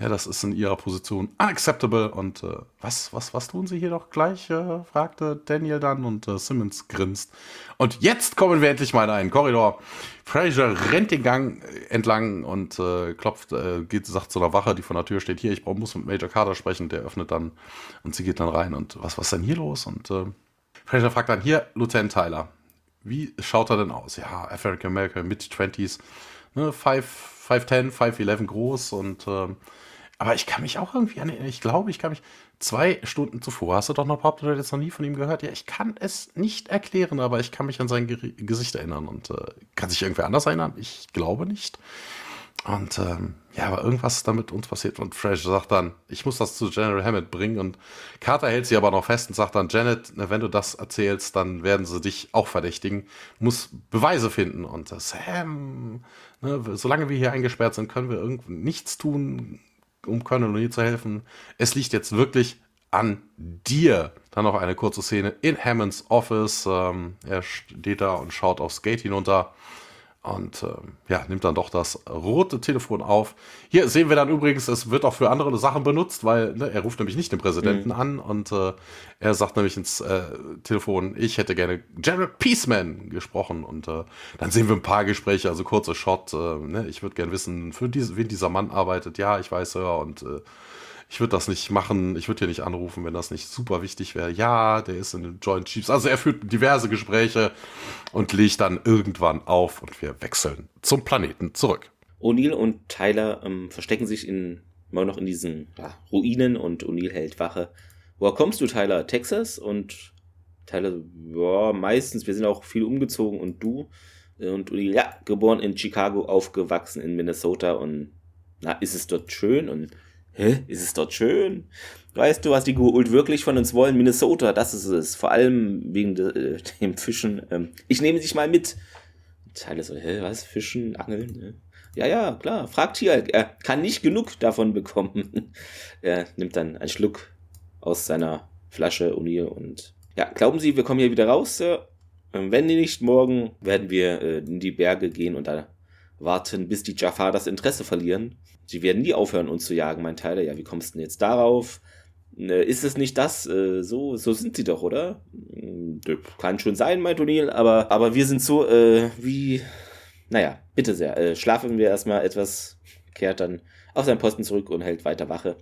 ja, das ist in ihrer Position unacceptable. Und äh, was, was, was tun sie hier doch gleich? Äh, fragte Daniel dann und äh, Simmons grinst. Und jetzt kommen wir endlich mal in einen Korridor. Fraser rennt den Gang äh, entlang und äh, klopft, äh, geht, sagt zu einer Wache, die vor der Tür steht, hier, ich muss mit Major Carter sprechen. Der öffnet dann und sie geht dann rein. Und was, was ist denn hier los? Und Fraser fragt dann, hier, Lieutenant Tyler, wie schaut er denn aus? Ja, African American, Mid-20s, ne, 5'10, 5'11 groß und ähm, aber ich kann mich auch irgendwie an, ich glaube, ich kann mich zwei Stunden zuvor, hast du doch noch behauptet, du jetzt noch nie von ihm gehört? Ja, ich kann es nicht erklären, aber ich kann mich an sein Ger Gesicht erinnern und äh, kann sich irgendwer anders erinnern? Ich glaube nicht. Und ähm, ja, aber irgendwas ist damit uns passiert. Und Fresh sagt dann, ich muss das zu General Hammett bringen. Und Carter hält sie aber noch fest und sagt dann, Janet, wenn du das erzählst, dann werden sie dich auch verdächtigen. Muss Beweise finden. Und äh, Sam, ne, solange wir hier eingesperrt sind, können wir irgendwie nichts tun um O'Neill zu helfen. Es liegt jetzt wirklich an dir. Dann noch eine kurze Szene in Hammonds Office. Ähm, er steht da und schaut aufs Gate hinunter und ähm, ja, nimmt dann doch das rote Telefon auf. Hier sehen wir dann übrigens, es wird auch für andere Sachen benutzt, weil ne, er ruft nämlich nicht den Präsidenten mhm. an und äh, er sagt nämlich ins äh, Telefon, ich hätte gerne General Peaceman gesprochen und äh, dann sehen wir ein paar Gespräche, also kurze Shot. Äh, ne, ich würde gerne wissen, für diese, wen dieser Mann arbeitet. Ja, ich weiß ja und äh, ich würde das nicht machen, ich würde hier nicht anrufen, wenn das nicht super wichtig wäre. Ja, der ist in den Joint Chiefs. Also er führt diverse Gespräche und legt dann irgendwann auf und wir wechseln zum Planeten zurück. O'Neill und Tyler ähm, verstecken sich in, immer noch in diesen ja, Ruinen und O'Neill hält Wache. Woher kommst du, Tyler? Texas? Und Tyler, ja, meistens, wir sind auch viel umgezogen und du? Und O'Neill, ja, geboren in Chicago, aufgewachsen in Minnesota und na, ist es dort schön? Und hä, ist es dort schön? Weißt du, was die Goult wirklich von uns wollen? Minnesota, das ist es. Vor allem wegen de, äh, dem Fischen. Ähm, ich nehme dich mal mit. Teile so, hä, was? Fischen, Angeln? Ne? Ja, ja, klar. Fragt hier. Er kann nicht genug davon bekommen. er nimmt dann einen Schluck aus seiner Flasche Uni und ja, glauben Sie, wir kommen hier wieder raus, Sir? Ähm, wenn nicht, morgen werden wir äh, in die Berge gehen und da warten, bis die Jafar das Interesse verlieren. Sie werden nie aufhören, uns zu jagen, mein Tyler. Ja, wie kommst du denn jetzt darauf? Äh, ist es nicht das? Äh, so, so sind sie doch, oder? Hm, kann schon sein, meint O'Neill, aber, aber wir sind so, äh, wie. Naja, bitte sehr. Äh, schlafen wir erstmal etwas, kehrt dann auf seinen Posten zurück und hält weiter Wache.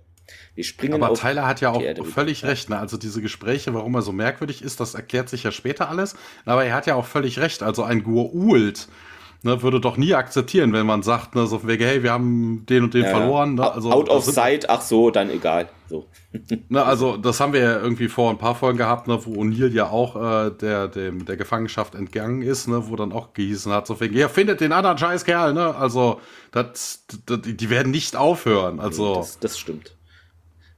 Wir springen Aber Tyler hat ja auch völlig recht. Ne? Also diese Gespräche, warum er so merkwürdig ist, das erklärt sich ja später alles. Aber er hat ja auch völlig recht. Also ein Gua'uld ne, würde doch nie akzeptieren, wenn man sagt, ne, so von wegen, hey, wir haben den und den ja, verloren. Ne? Also, Out of sight, ach so, dann egal. So. ne, also das haben wir ja irgendwie vor ein paar Folgen gehabt, ne, wo O'Neill ja auch äh, der, dem, der Gefangenschaft entgangen ist, ne, wo dann auch gehießen hat, so wegen, ja, findet den anderen Scheißkerl, ne? Also das, das, die werden nicht aufhören. Also das, das stimmt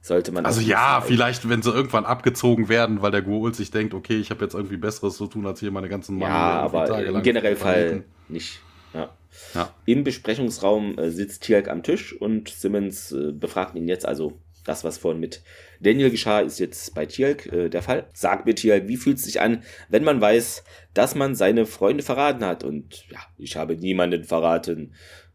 sollte man. Also ja, vielleicht, wenn sie irgendwann abgezogen werden, weil der Gould sich denkt, okay, ich habe jetzt irgendwie Besseres zu tun, als hier meine ganzen Mann. Ja, aber im generellen Fall nicht. Ja. ja. Im Besprechungsraum äh, sitzt Tialk am Tisch und Simmons äh, befragt ihn jetzt, also das, was vorhin mit Daniel geschah, ist jetzt bei Tialk äh, der Fall. Sag mir, Tialk, wie fühlt es sich an, wenn man weiß, dass man seine Freunde verraten hat? Und ja, ich habe niemanden verraten.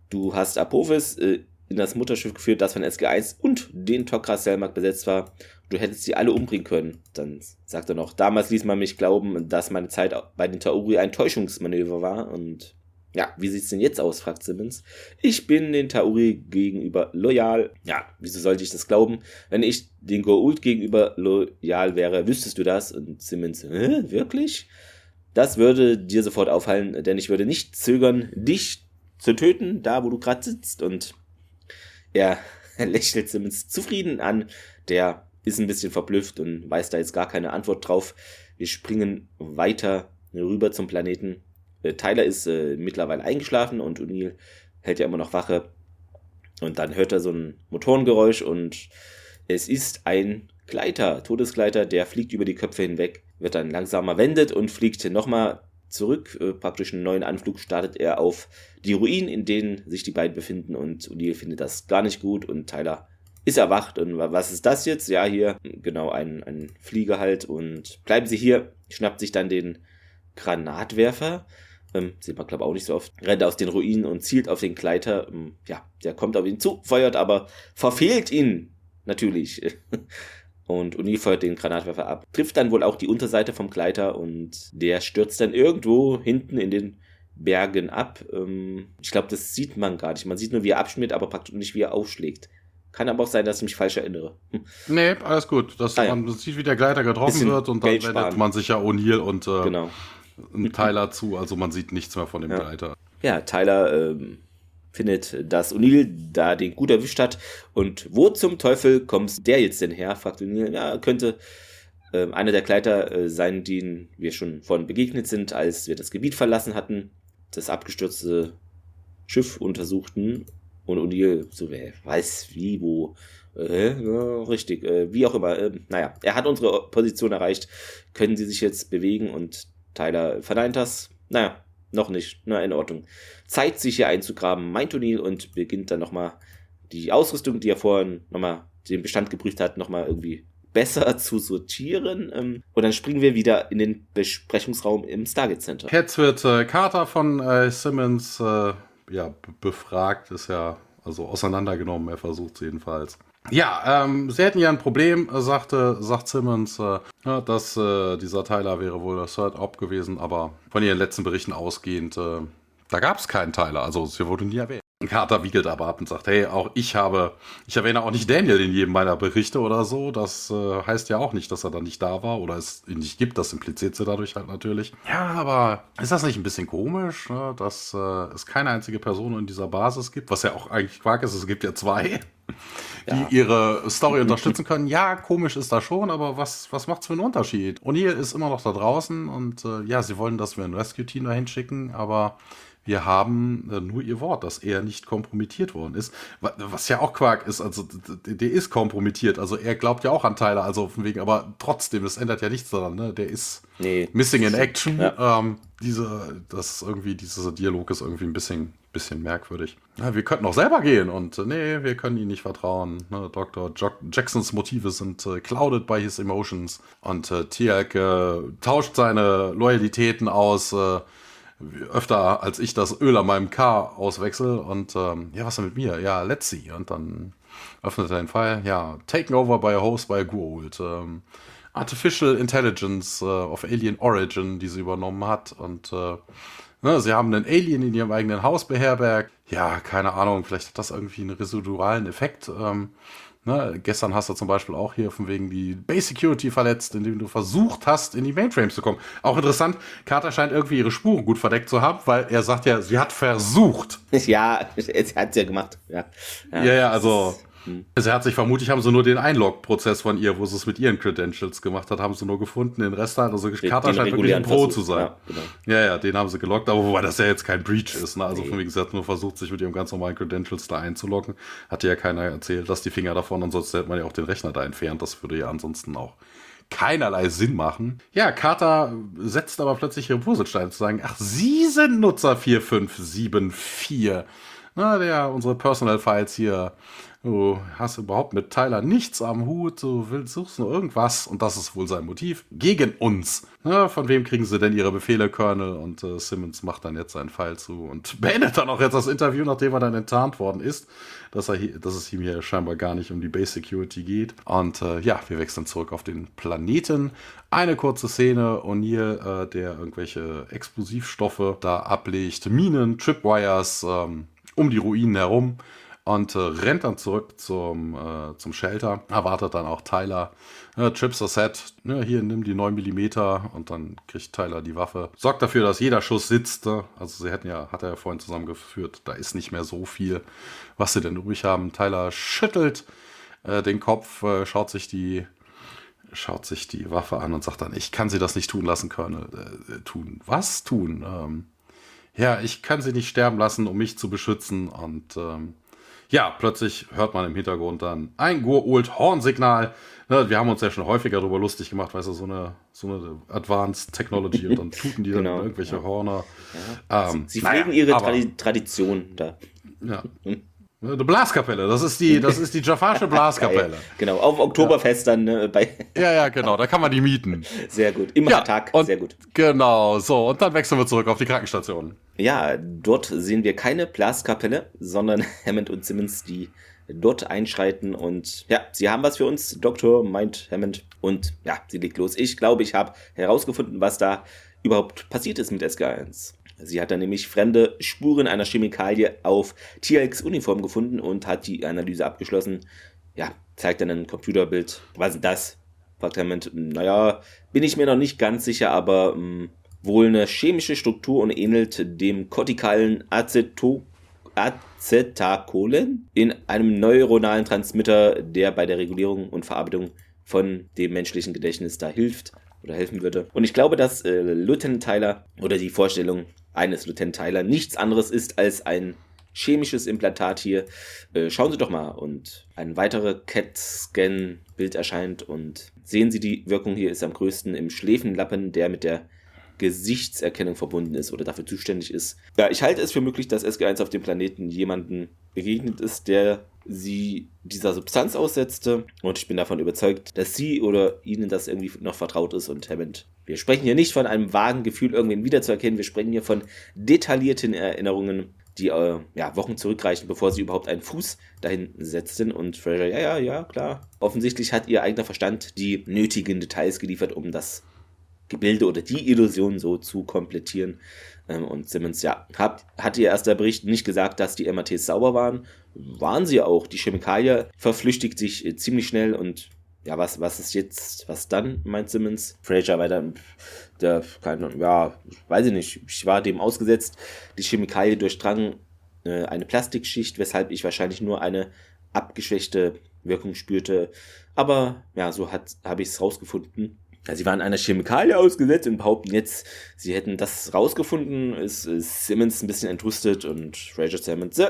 Du hast Apophis äh, in das Mutterschiff geführt, das von SG1 und den Tok'ra Selmak besetzt war. Du hättest sie alle umbringen können. Dann sagt er noch, damals ließ man mich glauben, dass meine Zeit bei den Tauri ein Täuschungsmanöver war und ja, wie sieht's denn jetzt aus, fragt Simmons. Ich bin den Tauri gegenüber loyal. Ja, wieso sollte ich das glauben? Wenn ich den Goa'uld gegenüber loyal wäre, wüsstest du das? Und Simmons, Hä, wirklich? Das würde dir sofort auffallen, denn ich würde nicht zögern, dich zu töten, da wo du gerade sitzt. Und er lächelt Simmons zufrieden an. Der ist ein bisschen verblüfft und weiß da jetzt gar keine Antwort drauf. Wir springen weiter rüber zum Planeten äh, Tyler ist äh, mittlerweile eingeschlafen und O'Neill hält ja immer noch Wache. Und dann hört er so ein Motorengeräusch und es ist ein Gleiter, Todesgleiter, der fliegt über die Köpfe hinweg, wird dann langsamer wendet und fliegt nochmal zurück. Äh, praktisch einen neuen Anflug startet er auf die Ruinen, in denen sich die beiden befinden und O'Neill findet das gar nicht gut und Tyler ist erwacht und was ist das jetzt? Ja, hier genau ein, ein Flieger halt und bleiben sie hier, schnappt sich dann den Granatwerfer, ähm, sieht man, glaube ich, auch nicht so oft. Rennt aus den Ruinen und zielt auf den Gleiter. Ähm, ja, der kommt auf ihn zu, feuert aber, verfehlt ihn natürlich. und Uni feuert den Granatwerfer ab. Trifft dann wohl auch die Unterseite vom Gleiter und der stürzt dann irgendwo hinten in den Bergen ab. Ähm, ich glaube, das sieht man gar nicht. Man sieht nur, wie er abschmiert, aber praktisch nicht, wie er aufschlägt. Kann aber auch sein, dass ich mich falsch erinnere. Hm. Nee, alles gut. Das, ah, ja. Man sieht, wie der Gleiter getroffen wird und dann wendet man sich ja O'Neill und äh, genau Tyler zu, also man sieht nichts mehr von dem ja. Ja, Tyler ähm, findet, dass O'Neill da den gut erwischt hat. Und wo zum Teufel kommt der jetzt denn her? fragt O'Neill. Ja, könnte äh, einer der Gleiter äh, sein, denen wir schon vorhin begegnet sind, als wir das Gebiet verlassen hatten, das abgestürzte Schiff untersuchten. Und O'Neill so, wer weiß wie, wo. Äh, ja, richtig, äh, wie auch immer. Äh, naja, er hat unsere Position erreicht. Können Sie sich jetzt bewegen und Tyler verneint das. Naja, noch nicht. Na, in Ordnung. Zeit, sich hier einzugraben, meint O'Neill und beginnt dann nochmal die Ausrüstung, die er vorhin nochmal den Bestand geprüft hat, nochmal irgendwie besser zu sortieren. Ähm, und dann springen wir wieder in den Besprechungsraum im Stargate Center. Jetzt wird äh, Carter von äh, Simmons äh, ja, befragt, ist ja also auseinandergenommen, er versucht es jedenfalls. Ja, ähm, sie hätten ja ein Problem, sagte, sagt Simmons, äh, dass äh, dieser Tyler wäre wohl das Third Op gewesen, aber von ihren letzten Berichten ausgehend, äh, da gab es keinen Tyler, also sie wurde nie erwähnt. Carter wiegelt aber ab und sagt, hey, auch ich habe, ich erwähne auch nicht Daniel in jedem meiner Berichte oder so. Das äh, heißt ja auch nicht, dass er dann nicht da war oder es ihn nicht gibt. Das impliziert sie dadurch halt natürlich. Ja, aber ist das nicht ein bisschen komisch, ne, dass äh, es keine einzige Person in dieser Basis gibt, was ja auch eigentlich Quark ist, es gibt ja zwei die ja. ihre Story unterstützen können. Ja, komisch ist das schon, aber was, was es für einen Unterschied? O'Neill ist immer noch da draußen und äh, ja, sie wollen, dass wir ein Rescue-Team dahin schicken, aber wir haben äh, nur ihr Wort, dass er nicht kompromittiert worden ist. Was ja auch Quark ist, also der ist kompromittiert, also er glaubt ja auch an Tyler, also von wegen, aber trotzdem, das ändert ja nichts daran, ne? Der ist nee. missing in action. Ja. Ähm, diese, das irgendwie, dieser Dialog ist irgendwie ein bisschen bisschen merkwürdig. Ja, wir könnten auch selber gehen und äh, nee, wir können ihnen nicht vertrauen. Ne? Dr. Jo Jacksons Motive sind äh, clouded by his emotions und äh, äh, tauscht seine Loyalitäten aus äh, öfter als ich das Öl an meinem Car auswechsel und ähm, ja, was denn mit mir? Ja, let's see. Und dann öffnet er den File. Ja, taken over by a host by a Gould. Ähm, Artificial Intelligence äh, of Alien Origin, die sie übernommen hat. Und äh, ne, sie haben einen Alien in ihrem eigenen Haus beherbergt. Ja, keine Ahnung, vielleicht hat das irgendwie einen residualen Effekt. Ähm, Ne, gestern hast du zum Beispiel auch hier von wegen die Base Security verletzt, indem du versucht hast, in die Mainframes zu kommen. Auch interessant, Carter scheint irgendwie ihre Spuren gut verdeckt zu haben, weil er sagt ja, sie hat versucht. Ja, sie hat es ja gemacht. Ja, ja, ja, ja also hm. Sie hat sich vermutlich, haben sie nur den Einlog-Prozess von ihr, wo sie es mit ihren Credentials gemacht hat, haben sie nur gefunden. Den Rest hat, also den, Carter scheint wirklich ein Pro zu sein. Ja, genau. ja, ja, den haben sie gelockt, aber wobei das ja jetzt kein Breach ist. Ne? Also, nee. von wie gesagt, nur versucht, sich mit ihrem ganz normalen Credentials da einzuloggen. Hatte ja keiner erzählt, dass die Finger davon, ansonsten hätte man ja auch den Rechner da entfernt. Das würde ja ansonsten auch keinerlei Sinn machen. Ja, Carter setzt aber plötzlich ihre Puzzlesteine zu sagen, ach, Sie sind Nutzer 4574. Na, der unsere Personal Files hier Du hast überhaupt mit Tyler nichts am Hut, du willst, suchst nur irgendwas und das ist wohl sein Motiv. Gegen uns. Na, von wem kriegen sie denn ihre Befehle, Colonel? Und äh, Simmons macht dann jetzt seinen Pfeil zu und beendet dann auch jetzt das Interview, nachdem er dann enttarnt worden ist, dass, er hier, dass es ihm hier scheinbar gar nicht um die Base Security geht. Und äh, ja, wir wechseln zurück auf den Planeten. Eine kurze Szene, O'Neill, äh, der irgendwelche Explosivstoffe da ablegt, Minen, Tripwires ähm, um die Ruinen herum und äh, rennt dann zurück zum, äh, zum Shelter. Erwartet dann auch Tyler. Ja, Chips are set. Ja, hier, nimm die 9 mm und dann kriegt Tyler die Waffe. Sorgt dafür, dass jeder Schuss sitzt. Ne? Also sie hätten ja, hat er ja vorhin zusammengeführt, da ist nicht mehr so viel, was sie denn übrig haben. Tyler schüttelt äh, den Kopf, äh, schaut sich die schaut sich die Waffe an und sagt dann, ich kann sie das nicht tun lassen, Colonel. Äh, tun. Was tun? Ähm, ja, ich kann sie nicht sterben lassen, um mich zu beschützen. Und ähm, ja, plötzlich hört man im Hintergrund dann ein Gur-Old Hornsignal. Ne, wir haben uns ja schon häufiger darüber lustig gemacht, weißt du, so eine, so eine Advanced Technology und dann tuten die genau, dann irgendwelche ja. Horner. Ja. Ähm, sie pflegen naja, ihre aber, Tradition da. Ja. Hm. Eine Blaskapelle, das ist die, das ist die Jafarsche Blaskapelle. genau, auf Oktoberfest ja. dann ne, bei. ja, ja, genau, da kann man die mieten. Sehr gut, immer ja, Tag, sehr gut. Genau, so, und dann wechseln wir zurück auf die Krankenstation. Ja, dort sehen wir keine Blaskapelle, sondern Hammond und Simmons, die dort einschreiten und ja, sie haben was für uns, Doktor, meint Hammond. Und ja, sie legt los. Ich glaube, ich habe herausgefunden, was da überhaupt passiert ist mit SK1. Sie hat dann nämlich fremde Spuren einer Chemikalie auf TLX-Uniform gefunden und hat die Analyse abgeschlossen. Ja, zeigt dann ein Computerbild. Was ist das? Fragt Hammond. Naja, bin ich mir noch nicht ganz sicher, aber mh, hm, wohl eine chemische Struktur und ähnelt dem kortikalen Aceto Acetacolen in einem neuronalen Transmitter, der bei der Regulierung und Verarbeitung von dem menschlichen Gedächtnis da hilft oder helfen würde. Und ich glaube, dass äh, Lieutenant Tyler oder die Vorstellung eines Lieutenant Tyler nichts anderes ist als ein chemisches Implantat hier. Äh, schauen Sie doch mal. Und ein weiteres CAT-Scan-Bild erscheint und sehen Sie, die Wirkung hier ist am größten im Schläfenlappen, der mit der Gesichtserkennung verbunden ist oder dafür zuständig ist. Ja, ich halte es für möglich, dass SG1 auf dem Planeten jemanden begegnet ist, der sie dieser Substanz aussetzte. Und ich bin davon überzeugt, dass sie oder ihnen das irgendwie noch vertraut ist und Hammond. Wir sprechen hier nicht von einem vagen Gefühl, irgendwen wiederzuerkennen. Wir sprechen hier von detaillierten Erinnerungen, die äh, ja, Wochen zurückreichen, bevor sie überhaupt einen Fuß dahin setzten. Und Fraser, ja, ja, ja, klar. Offensichtlich hat ihr eigener Verstand die nötigen Details geliefert, um das Gebilde oder die Illusion so zu komplettieren. Ähm, und Simmons, ja, hat, hat ihr erster Bericht nicht gesagt, dass die MRTs sauber waren. Waren sie auch. Die Chemikalie verflüchtigt sich äh, ziemlich schnell und ja, was, was ist jetzt, was dann, meint Simmons? Fraser weiter, der, keine, ja, weiß ich nicht, ich war dem ausgesetzt. Die Chemikalie durchdrang äh, eine Plastikschicht, weshalb ich wahrscheinlich nur eine abgeschwächte Wirkung spürte. Aber ja, so habe ich es rausgefunden. Ja, sie waren einer Chemikalie ausgesetzt und behaupten jetzt, sie hätten das rausgefunden. Ist, ist Simmons ein bisschen entrüstet und Fraser Simmons, so,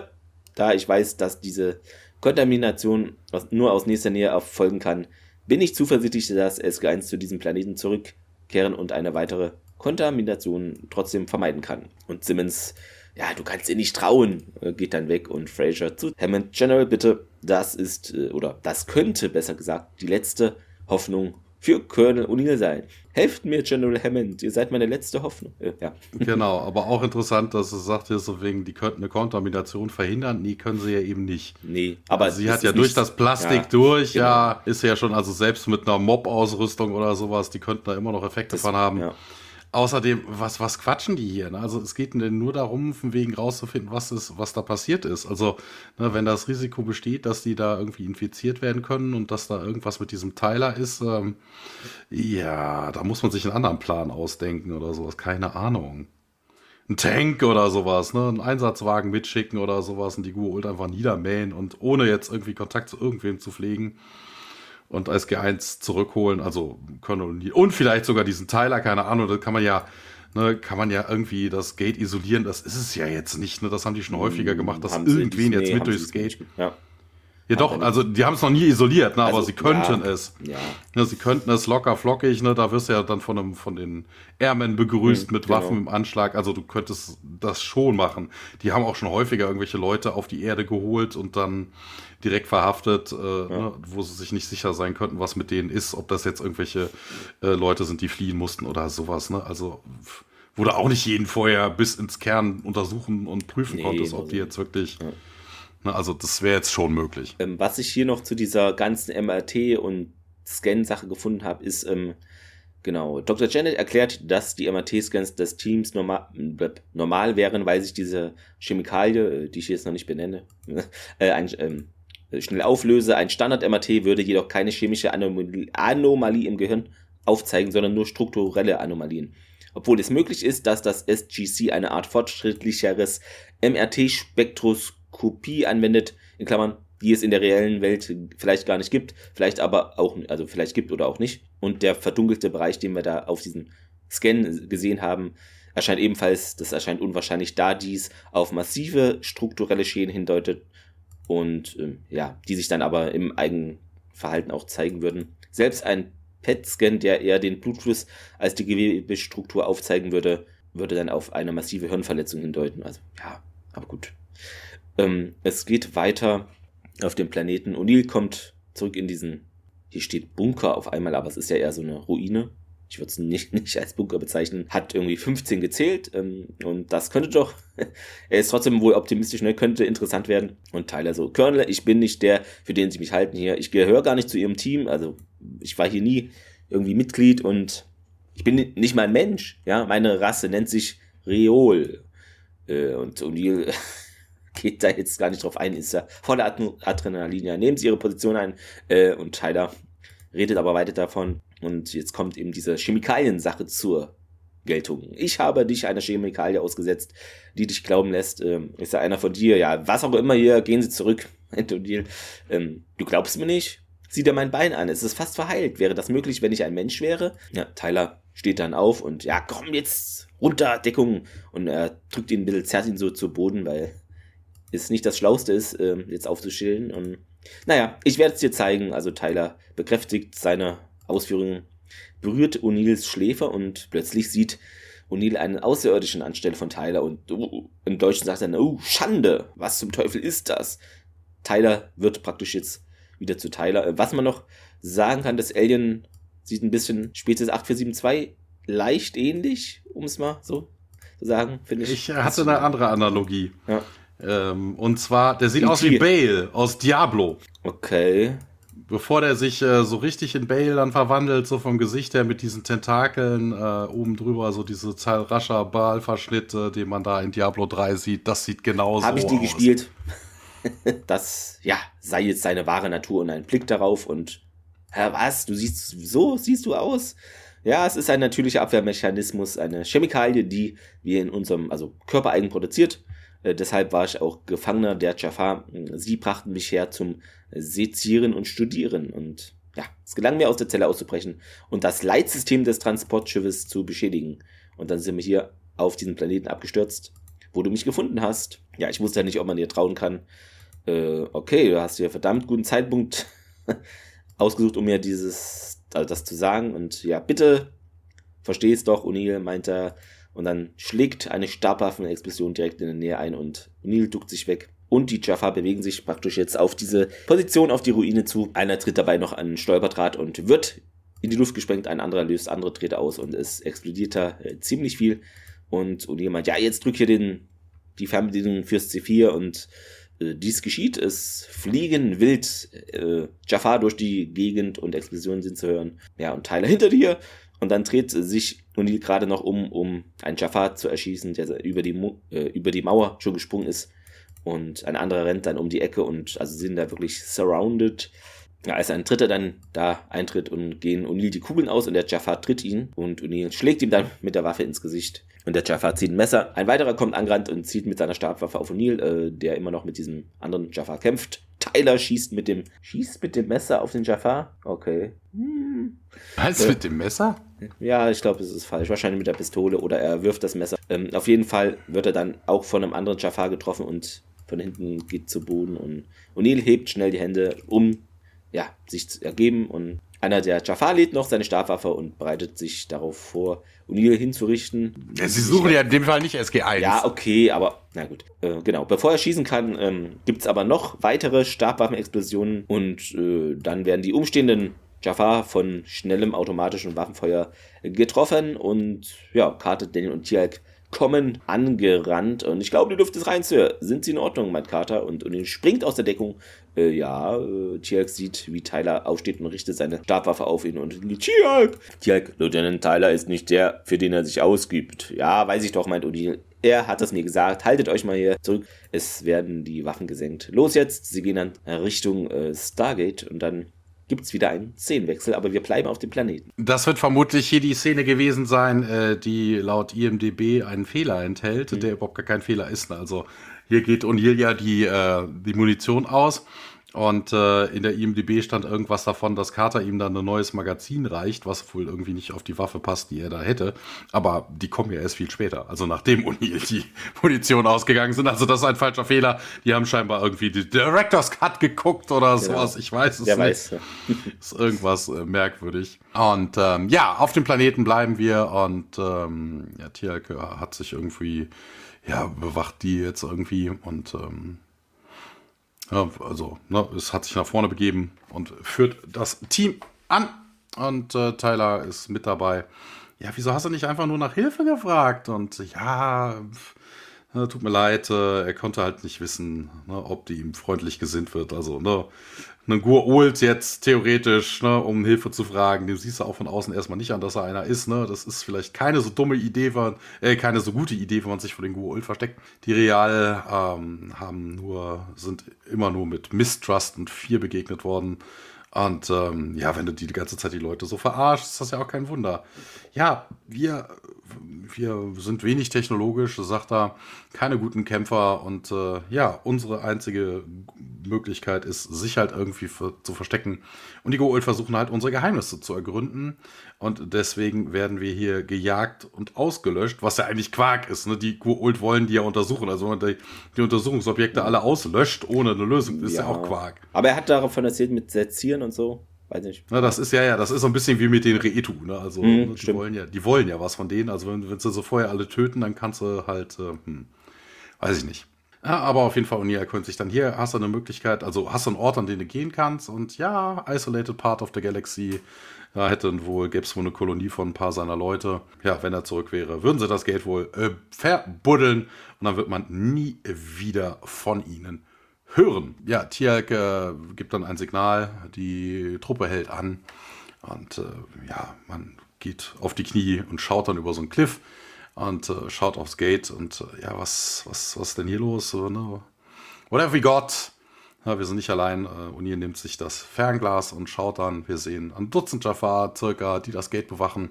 da ich weiß, dass diese Kontamination nur aus nächster Nähe erfolgen kann, bin ich zuversichtlich, dass SG1 zu diesem Planeten zurückkehren und eine weitere Kontamination trotzdem vermeiden kann. Und Simmons, ja, du kannst ihr nicht trauen, äh, geht dann weg und Fraser zu Hammond General, bitte, das ist, äh, oder das könnte, besser gesagt, die letzte Hoffnung für Colonel O'Neill sein. Helft mir, General Hammond, ihr seid meine letzte Hoffnung. Ja. Genau, aber auch interessant, dass es sagt, hier so wegen, die könnten eine Kontamination verhindern. Nee, können sie ja eben nicht. Nee, aber also sie hat ja durch das Plastik ja, durch, genau. ja, ist ja schon, also selbst mit einer Mob-Ausrüstung oder sowas, die könnten da immer noch Effekte das, von haben. Ja. Außerdem, was, was quatschen die hier? Ne? Also es geht denn nur darum, von wegen rauszufinden, was ist, was da passiert ist. Also, ne, wenn das Risiko besteht, dass die da irgendwie infiziert werden können und dass da irgendwas mit diesem Teiler ist, ähm, ja, da muss man sich einen anderen Plan ausdenken oder sowas. Keine Ahnung. Ein Tank oder sowas, ne? Einen Einsatzwagen mitschicken oder sowas und die Gua'uld einfach niedermähen und ohne jetzt irgendwie Kontakt zu irgendwem zu pflegen und SG1 zurückholen, also Colonel und vielleicht sogar diesen Teiler, keine Ahnung, da kann man ja, ne, kann man ja irgendwie das Gate isolieren, das ist es ja jetzt nicht, ne, das haben die schon häufiger gemacht, dass irgendwen jetzt mit durchs Gate. Ja. Ja, doch, also die haben es noch nie isoliert, ne, also, aber sie könnten ja, es. Ja. ja. Sie könnten es locker flockig, ne, da wirst du ja dann von, einem, von den Airmen begrüßt mhm, mit genau. Waffen im Anschlag, also du könntest das schon machen. Die haben auch schon häufiger irgendwelche Leute auf die Erde geholt und dann direkt verhaftet, äh, ja. ne, wo sie sich nicht sicher sein könnten, was mit denen ist, ob das jetzt irgendwelche äh, Leute sind, die fliehen mussten oder sowas. Ne? Also wurde auch nicht jeden vorher bis ins Kern untersuchen und prüfen nee, konntest, ob die jetzt wirklich. Ja. Ne, also das wäre jetzt schon möglich. Ähm, was ich hier noch zu dieser ganzen MRT und Scan-Sache gefunden habe, ist, ähm, genau, Dr. Janet erklärt, dass die MRT-Scans des Teams normal, normal wären, weil sich diese Chemikalie, äh, die ich jetzt noch nicht benenne, äh, ein, ähm, schnell auflöse. Ein Standard-MRT würde jedoch keine chemische Anomalie im Gehirn aufzeigen, sondern nur strukturelle Anomalien. Obwohl es möglich ist, dass das SGC eine Art fortschrittlicheres MRT-Spektroskopie anwendet, in Klammern, die es in der reellen Welt vielleicht gar nicht gibt, vielleicht aber auch, also vielleicht gibt oder auch nicht. Und der verdunkelte Bereich, den wir da auf diesem Scan gesehen haben, erscheint ebenfalls, das erscheint unwahrscheinlich, da dies auf massive strukturelle Schäden hindeutet und ähm, ja, die sich dann aber im eigenen Verhalten auch zeigen würden. Selbst ein PET-Scan, der eher den Blutfluss als die Gewebestruktur aufzeigen würde, würde dann auf eine massive Hirnverletzung hindeuten. Also ja, aber gut. Ähm, es geht weiter auf dem Planeten. O'Neill kommt zurück in diesen, hier steht Bunker auf einmal, aber es ist ja eher so eine Ruine ich würde es nicht, nicht als Bunker bezeichnen, hat irgendwie 15 gezählt ähm, und das könnte doch, er ist trotzdem wohl optimistisch, ne, könnte interessant werden. Und Tyler so, Colonel, ich bin nicht der, für den Sie mich halten hier. Ich gehöre gar nicht zu Ihrem Team, also ich war hier nie irgendwie Mitglied und ich bin nicht mal ein Mensch, ja, meine Rasse nennt sich Reol. Äh, und O'Neill geht da jetzt gar nicht drauf ein, ist ja voller Adrenalin, ja, nehmen Sie Ihre Position ein äh, und Tyler redet aber weiter davon, und jetzt kommt eben diese Chemikalien-Sache zur Geltung. Ich habe dich einer Chemikalie ausgesetzt, die dich glauben lässt, ähm, ist ja einer von dir, ja, was auch immer hier, gehen Sie zurück, Antonil. Ähm, du glaubst mir nicht? Sieh dir mein Bein an, es ist fast verheilt. Wäre das möglich, wenn ich ein Mensch wäre? Ja, Tyler steht dann auf und ja, komm jetzt runter, Deckung. Und er drückt ihn ein bisschen, zerrt ihn so zu Boden, weil es nicht das Schlauste ist, äh, jetzt aufzuschillen. Und naja, ich werde es dir zeigen. Also Tyler bekräftigt seine Ausführungen berührt O'Neills Schläfer und plötzlich sieht O'Neill einen Außerirdischen anstelle von Tyler und uh, im Deutschen sagt er, oh, Schande, was zum Teufel ist das? Tyler wird praktisch jetzt wieder zu Tyler. Was man noch sagen kann, das Alien sieht ein bisschen Spezies 8472 leicht ähnlich, um es mal so zu sagen, finde ich. Ich hatte eine andere Analogie. Ja. Ähm, und zwar, der sieht aus wie Bale aus Diablo. Okay bevor der sich äh, so richtig in Bale dann verwandelt, so vom Gesicht her mit diesen Tentakeln äh, oben drüber, so diese zahlrascher Ballverschnitt, äh, den man da in Diablo 3 sieht, das sieht genauso aus. Habe ich die aus. gespielt. das, ja, sei jetzt seine wahre Natur und ein Blick darauf und, Hä, was, du siehst, so siehst du aus? Ja, es ist ein natürlicher Abwehrmechanismus, eine Chemikalie, die wir in unserem, also körpereigen produziert äh, deshalb war ich auch Gefangener der Jafar. Sie brachten mich her zum Sezieren und Studieren. Und ja, es gelang mir aus der Zelle auszubrechen und das Leitsystem des Transportschiffes zu beschädigen. Und dann sind wir hier auf diesen Planeten abgestürzt, wo du mich gefunden hast. Ja, ich wusste ja nicht, ob man dir trauen kann. Äh, okay, du hast dir verdammt guten Zeitpunkt ausgesucht, um mir dieses, also das zu sagen. Und ja, bitte versteh es doch, O'Neill, meint er. Und dann schlägt eine Stabwaffenexplosion direkt in der Nähe ein und Neil duckt sich weg. Und die Jaffa bewegen sich praktisch jetzt auf diese Position, auf die Ruine zu. Einer tritt dabei noch an Stolperdraht und wird in die Luft gesprengt, ein anderer löst andere Drähte aus und es explodiert da äh, ziemlich viel. Und O'Neill meint, ja, jetzt drück hier den, die Fernbedienung fürs C4 und äh, dies geschieht. Es fliegen wild äh, Jafar durch die Gegend und Explosionen sind zu hören. Ja, und Tyler hinter dir. Und dann dreht sich O'Neill gerade noch um, um einen Jafar zu erschießen, der über die, äh, über die Mauer schon gesprungen ist. Und ein anderer rennt dann um die Ecke und also sind da wirklich surrounded. Ja, als ein Dritter dann da eintritt und gehen O'Neill die Kugeln aus und der Jafar tritt ihn und O'Neill schlägt ihm dann mit der Waffe ins Gesicht. Und der Jafar zieht ein Messer. Ein weiterer kommt angerannt und zieht mit seiner Stabwaffe auf O'Neill, äh, der immer noch mit diesem anderen Jafar kämpft. Tyler schießt mit dem schießt mit dem Messer auf den Jafar. Okay. Hm. Was äh, mit dem Messer? Ja, ich glaube, es ist falsch. Wahrscheinlich mit der Pistole oder er wirft das Messer. Ähm, auf jeden Fall wird er dann auch von einem anderen Jafar getroffen und von hinten geht zu Boden und O'Neill hebt schnell die Hände, um ja, sich zu ergeben und einer der Jafar lädt noch seine Stabwaffe und bereitet sich darauf vor, O'Neill hinzurichten. Ja, sie suchen ja in dem Fall nicht SG1. Ja, okay, aber na gut. Äh, genau, bevor er schießen kann, ähm, gibt es aber noch weitere Stabwaffenexplosionen und äh, dann werden die umstehenden Jafar von schnellem automatischen Waffenfeuer getroffen und ja, Carter, Daniel und Tialk kommen angerannt und ich glaube, die Luft ist rein, Sir. Sind Sie in Ordnung, mein Carter? Und, und springt aus der Deckung. Äh, ja, äh, Tialk sieht, wie Tyler aufsteht und richtet seine Stabwaffe auf ihn und Tialk! Tialk, Lieutenant Tyler ist nicht der, für den er sich ausgibt. Ja, weiß ich doch, meint O'Neill. Er hat es mir gesagt. Haltet euch mal hier zurück. Es werden die Waffen gesenkt. Los jetzt. Sie gehen dann Richtung äh, Stargate und dann gibt es wieder einen Szenenwechsel, aber wir bleiben auf dem Planeten. Das wird vermutlich hier die Szene gewesen sein, äh, die laut IMDB einen Fehler enthält, mhm. der überhaupt gar kein Fehler ist. Also hier geht O'Neill ja die, äh, die Munition aus und äh, in der IMDB stand irgendwas davon, dass Carter ihm dann ein neues Magazin reicht, was wohl irgendwie nicht auf die Waffe passt, die er da hätte. Aber die kommen ja erst viel später, also nachdem O'Neill die Munition ausgegangen sind. Also das ist ein falscher Fehler. Die haben scheinbar irgendwie die Director's Cut geguckt oder genau. sowas. Ich weiß es Der nicht. Weiß. ist irgendwas äh, merkwürdig. Und ähm, ja, auf dem Planeten bleiben wir und ähm, ja, Tiak hat sich irgendwie ja bewacht die jetzt irgendwie und ähm, also, ne, es hat sich nach vorne begeben und führt das Team an. Und äh, Tyler ist mit dabei. Ja, wieso hast du nicht einfach nur nach Hilfe gefragt? Und ja, pff, tut mir leid, äh, er konnte halt nicht wissen, ne, ob die ihm freundlich gesinnt wird. Also, ne, einen Gur jetzt theoretisch, ne, um Hilfe zu fragen, dem siehst du auch von außen erstmal nicht an, dass er einer ist. Ne? Das ist vielleicht keine so dumme Idee, wenn, äh, keine so gute Idee, wenn man sich vor den Gur versteckt. Die Real ähm, haben nur, sind immer nur mit Mistrust und Fear begegnet worden. Und ähm, ja, wenn du die ganze Zeit die Leute so verarschst, ist das ja auch kein Wunder. Ja, wir, wir sind wenig technologisch, sagt er, keine guten Kämpfer und äh, ja, unsere einzige Möglichkeit ist, sich halt irgendwie für, zu verstecken. Und die Goa'uld versuchen halt unsere Geheimnisse zu ergründen. Und deswegen werden wir hier gejagt und ausgelöscht, was ja eigentlich Quark ist. Ne? Die Goa'uld wollen die ja untersuchen. Also wenn man die, die Untersuchungsobjekte alle auslöscht, ohne eine Lösung, ist ja, ja auch Quark. Aber er hat davon erzählt mit Sezieren und so. Weiß nicht. Na, das ist ja, ja, das ist so ein bisschen wie mit den Reetu, ne? Also, mhm, die, wollen ja, die wollen ja was von denen. Also, wenn, wenn sie so vorher alle töten, dann kannst du halt, äh, hm, weiß ich nicht. Ja, aber auf jeden Fall, O'Neill erkundigt sich dann hier, hast du eine Möglichkeit, also hast du einen Ort, an den du gehen kannst und ja, isolated part of the galaxy, da hätten wohl, gäbe es wohl eine Kolonie von ein paar seiner Leute. Ja, wenn er zurück wäre, würden sie das Geld wohl äh, verbuddeln und dann wird man nie wieder von ihnen hören. Ja, Tialk äh, gibt dann ein Signal, die Truppe hält an und äh, ja, man geht auf die Knie und schaut dann über so einen Cliff und äh, schaut aufs Gate und äh, ja, was, was, was ist denn hier los? So, ne? Whatever we got. Ja, wir sind nicht allein. Äh, O'Neill nimmt sich das Fernglas und schaut dann. Wir sehen ein Dutzend Jafar circa, die das Gate bewachen.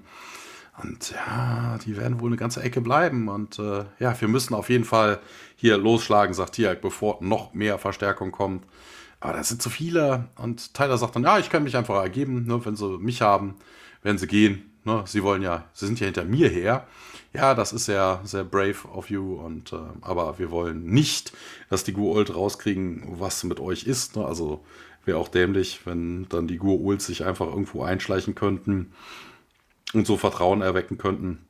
Und ja, die werden wohl eine ganze Ecke bleiben. Und äh, ja, wir müssen auf jeden Fall hier losschlagen, sagt Tiag, bevor noch mehr Verstärkung kommt. Aber das sind zu viele. Und Tyler sagt dann, ja, ich kann mich einfach ergeben. Ne? Wenn sie mich haben, werden sie gehen. Ne? Sie wollen ja, sie sind ja hinter mir her. Ja, das ist sehr, sehr brave of you. Und, äh, aber wir wollen nicht, dass die Guold rauskriegen, was mit euch ist. Ne? Also wäre auch dämlich, wenn dann die Guold sich einfach irgendwo einschleichen könnten und so Vertrauen erwecken könnten.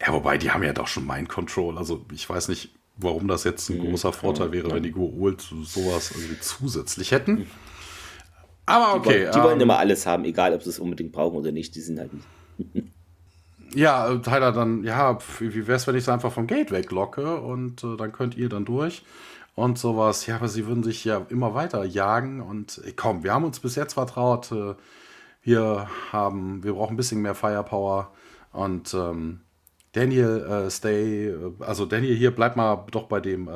Ja, wobei, die haben ja doch schon Mind Control. Also ich weiß nicht, warum das jetzt ein mhm. großer Vorteil wäre, wenn die Guold sowas irgendwie zusätzlich hätten. Aber okay. Die, wollen, die wollen ähm, immer alles haben, egal ob sie es unbedingt brauchen oder nicht. Die sind halt nicht. ja, äh, Tyler, dann, ja, wie wäre es, wenn ich sie einfach vom Gate weglocke und äh, dann könnt ihr dann durch und sowas. Ja, aber sie würden sich ja immer weiter jagen und äh, komm, wir haben uns bis jetzt vertraut. Äh, wir haben, wir brauchen ein bisschen mehr Firepower und ähm, Daniel, äh, stay, äh, also Daniel hier, bleib mal doch bei dem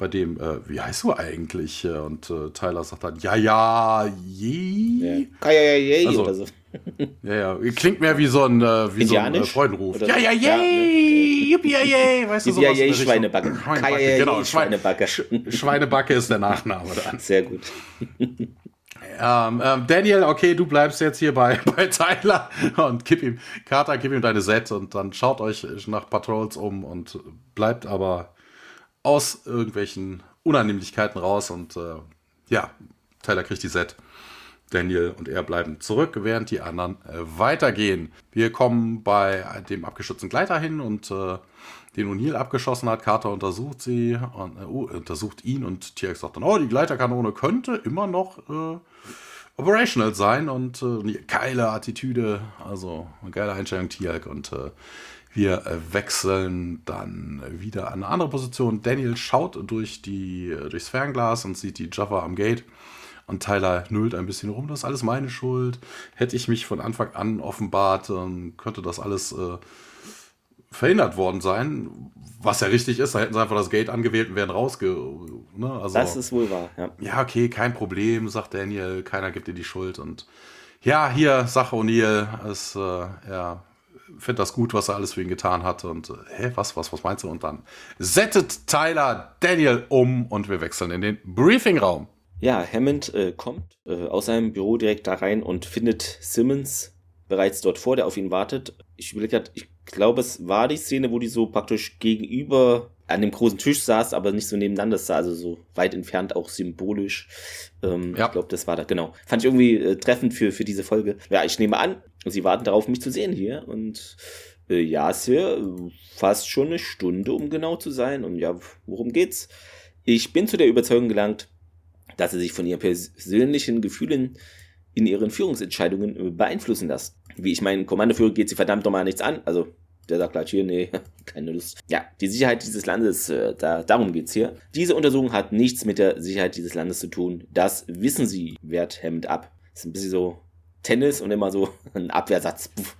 bei dem, äh, wie heißt du eigentlich? Und äh, Tyler sagt dann, ja, ja, je. Ja, ja, ja, je. Also, oder so. ja, ja, klingt mehr wie so ein, äh, wie so ein äh, Freudenruf. Ja, ja, je, ja, yippie, ja, je, weißt du, sowas. Ja, ja, Schweinebacke. Schweinebacke, genau. Schweinebacke. Schweinebacke ist der Nachname dann. Sehr gut. Ähm, ähm, Daniel, okay, du bleibst jetzt hier bei, bei Tyler und gib ihm, Carter, gib ihm deine Set und dann schaut euch nach Patrols um und bleibt aber aus irgendwelchen Unannehmlichkeiten raus und äh, ja, Tyler kriegt die Set. Daniel und er bleiben zurück, während die anderen äh, weitergehen. Wir kommen bei dem abgeschützten Gleiter hin und äh, den O'Neill abgeschossen hat. Carter untersucht sie und äh, uh, untersucht ihn und TX sagt dann, oh, die Gleiterkanone könnte immer noch äh, operational sein und äh, geile Attitüde, also eine geile Einstellung Tiag und äh, wir wechseln dann wieder an eine andere Position. Daniel schaut durch die, durchs Fernglas und sieht die Jaffa am Gate. Und Tyler nullt ein bisschen rum, das ist alles meine Schuld. Hätte ich mich von Anfang an offenbart, dann könnte das alles äh, verhindert worden sein. Was ja richtig ist, da hätten sie einfach das Gate angewählt und wären rausge... Ne? Also, das ist wohl wahr, ja. Ja, okay, kein Problem, sagt Daniel, keiner gibt dir die Schuld. Und ja, hier, Sache O'Neill, ist, äh, ja, finde das gut, was er alles für ihn getan hat. Und äh, hä, was, was, was meinst du? Und dann settet Tyler Daniel um und wir wechseln in den Briefingraum. Ja, Hammond äh, kommt äh, aus seinem Büro direkt da rein und findet Simmons bereits dort vor, der auf ihn wartet. Ich überlege gerade, ich glaube, es war die Szene, wo die so praktisch gegenüber an dem großen Tisch saß, aber nicht so nebeneinander saß, also so weit entfernt, auch symbolisch. Ähm, ja. Ich glaube, das war da, genau. Fand ich irgendwie äh, treffend für, für diese Folge. Ja, ich nehme an, sie warten darauf, mich zu sehen hier. Und äh, ja, Sir, fast schon eine Stunde, um genau zu sein. Und ja, worum geht's? Ich bin zu der Überzeugung gelangt, dass sie sich von ihren persönlichen Gefühlen in ihren Führungsentscheidungen äh, beeinflussen lassen. Wie ich meinen Kommandoführer geht sie verdammt nochmal nichts an. Also der sagt gleich hier, nee, keine Lust. Ja, die Sicherheit dieses Landes, äh, da, darum geht's hier. Diese Untersuchung hat nichts mit der Sicherheit dieses Landes zu tun. Das wissen sie, wehrt Hammond ab. Ist ein bisschen so Tennis und immer so ein Abwehrsatz. Puff.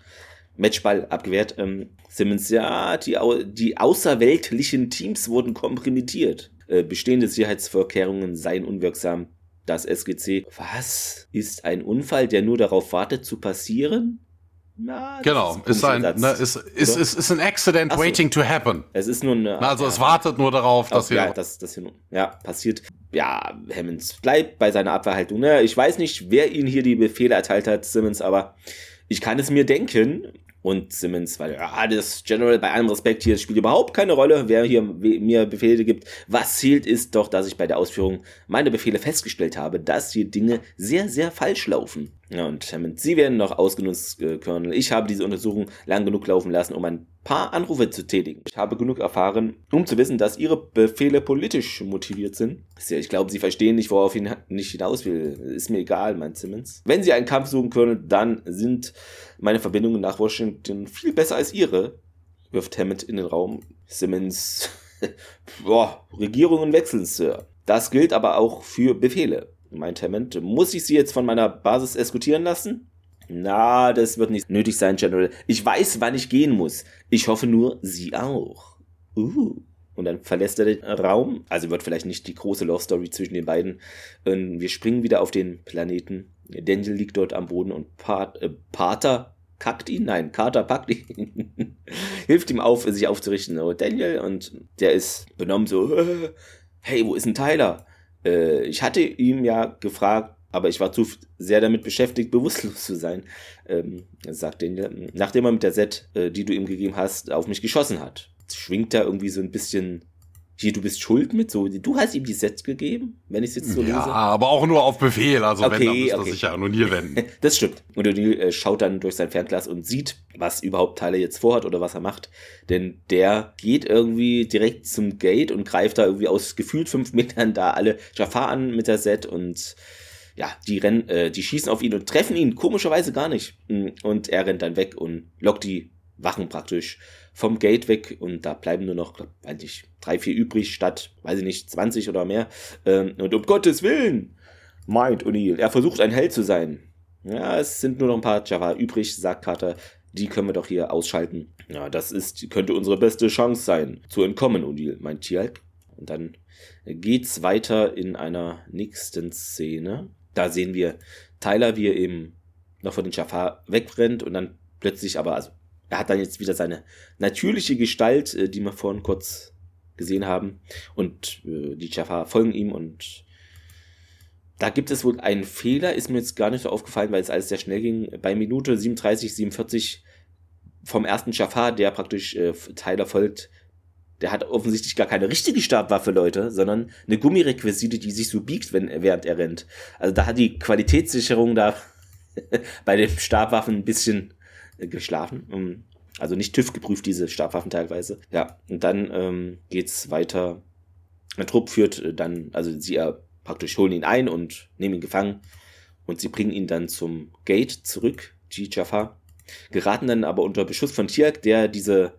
Matchball abgewehrt. Ähm, Simmons, ja, die, die außerweltlichen Teams wurden kompromittiert. Äh, bestehende Sicherheitsvorkehrungen seien unwirksam. Das SGC, was? Ist ein Unfall, der nur darauf wartet zu passieren? Na, genau, ist ein, ne, ist, ist, ist, ist ein Accident so. waiting to happen. Es ist nur eine. Na, also ja, es wartet nur darauf, dass hier. Ja, das, das hier ja, passiert. Ja, Hammonds bleibt bei seiner Abwehrhaltung. Ne? Ich weiß nicht, wer ihn hier die Befehle erteilt hat, Simmons, aber ich kann es mir denken und Simmons, weil ja, das General bei allem Respekt hier spielt überhaupt keine Rolle, wer hier mir Befehle gibt. Was zählt ist doch, dass ich bei der Ausführung meiner Befehle festgestellt habe, dass hier Dinge sehr, sehr falsch laufen. Ja, und Hammond, Sie werden noch ausgenutzt, äh, Colonel. Ich habe diese Untersuchung lang genug laufen lassen, um ein paar Anrufe zu tätigen. Ich habe genug erfahren, um zu wissen, dass Ihre Befehle politisch motiviert sind. Ich glaube, Sie verstehen nicht, worauf ich nicht hinaus will. Ist mir egal, meint Simmons. Wenn Sie einen Kampf suchen, Colonel, dann sind meine Verbindungen nach Washington viel besser als Ihre, wirft Hammond in den Raum. Simmons, boah, Regierungen wechseln, Sir. Das gilt aber auch für Befehle meint Hammond. Muss ich sie jetzt von meiner Basis eskortieren lassen? Na, das wird nicht nötig sein, General. Ich weiß, wann ich gehen muss. Ich hoffe nur, Sie auch. Uh. Und dann verlässt er den Raum. Also wird vielleicht nicht die große Love Story zwischen den beiden. Und wir springen wieder auf den Planeten. Daniel liegt dort am Boden und Pat, äh, Pater kackt ihn. Nein, Carter packt ihn. Hilft ihm auf, sich aufzurichten. Oh, Daniel. Und der ist benommen so. Hey, wo ist denn Tyler? Äh, ich hatte ihm ja gefragt, aber ich war zu sehr damit beschäftigt, bewusstlos zu sein, ähm, sagt Daniel, nachdem er mit der Set, äh, die du ihm gegeben hast, auf mich geschossen hat. Schwingt da irgendwie so ein bisschen hier, du bist schuld mit, so, du hast ihm die Sets gegeben, wenn ich es jetzt so lese. Ja, aber auch nur auf Befehl, also okay, wenn, dann müsste okay. sich ja O'Neill wenden. das stimmt. Und O'Neill äh, schaut dann durch sein Fernglas und sieht, was überhaupt Tyler jetzt vorhat oder was er macht, denn der geht irgendwie direkt zum Gate und greift da irgendwie aus gefühlt fünf Metern da alle Jafar an mit der Set und ja, die rennen, äh, die schießen auf ihn und treffen ihn komischerweise gar nicht. Mm, und er rennt dann weg und lockt die Wachen praktisch vom Gate weg und da bleiben nur noch, weiß ich, drei, vier übrig statt, weiß ich nicht, 20 oder mehr. Ähm, und um Gottes Willen, meint O'Neill, er versucht ein Held zu sein. Ja, es sind nur noch ein paar Java übrig, sagt Carter. Die können wir doch hier ausschalten. Ja, das ist, könnte unsere beste Chance sein, zu entkommen, O'Neill, meint Tialk. Und dann geht's weiter in einer nächsten Szene. Da sehen wir Tyler, wie er eben noch von den Jafar wegrennt und dann plötzlich aber, also er hat dann jetzt wieder seine natürliche Gestalt, äh, die wir vorhin kurz gesehen haben. Und äh, die Jafar folgen ihm und da gibt es wohl einen Fehler, ist mir jetzt gar nicht so aufgefallen, weil es alles sehr schnell ging. Bei Minute 37, 47 vom ersten Jafar, der praktisch äh, Tyler folgt, der hat offensichtlich gar keine richtige Stabwaffe, Leute, sondern eine Gummirequisite, die sich so biegt, wenn, während er rennt. Also da hat die Qualitätssicherung da bei den Stabwaffen ein bisschen äh, geschlafen. Also nicht TÜV geprüft, diese Stabwaffen teilweise. Ja, und dann ähm, geht's weiter. Ein Trupp führt äh, dann, also sie äh, praktisch holen ihn ein und nehmen ihn gefangen und sie bringen ihn dann zum Gate zurück, die Jafar. Geraten dann aber unter Beschuss von Tiak, der diese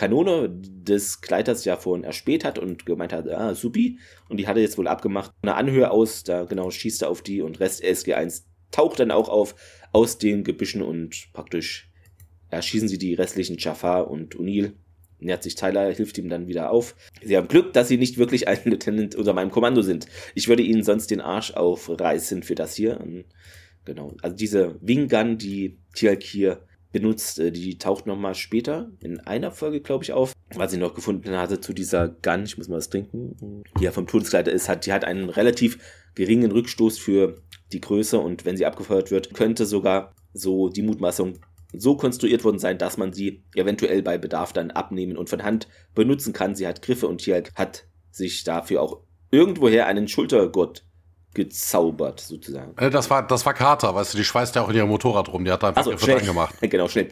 Kanone des Gleiters ja vorhin erspäht hat und gemeint hat, ah, supi. Und die hat er jetzt wohl abgemacht. Eine Anhöhe aus, da genau schießt er auf die und Rest SG1 taucht dann auch auf aus den Gebüschen und praktisch erschießen sie die restlichen Jafar und Unil. Nähert sich Tyler, hilft ihm dann wieder auf. Sie haben Glück, dass sie nicht wirklich ein Lieutenant unter meinem Kommando sind. Ich würde ihnen sonst den Arsch aufreißen für das hier. Genau. Also diese Wing Gun, die Tialk hier benutzt, äh, die taucht nochmal später in einer Folge, glaube ich, auf. Was ich noch gefunden hatte zu dieser Gun, ich muss mal was trinken, die ja vom Todeskleider ist, hat, die hat einen relativ geringen Rückstoß für die Größe und wenn sie abgefeuert wird, könnte sogar so die Mutmaßung so konstruiert worden sein, dass man sie eventuell bei Bedarf dann abnehmen und von Hand benutzen kann. Sie hat Griffe und hier hat sich dafür auch irgendwoher einen Schultergurt gezaubert, sozusagen. Äh, das war, das war Carter, weißt du, die schweißt ja auch in ihrem Motorrad rum, die hat da einfach so, schnell gemacht. genau, schnell.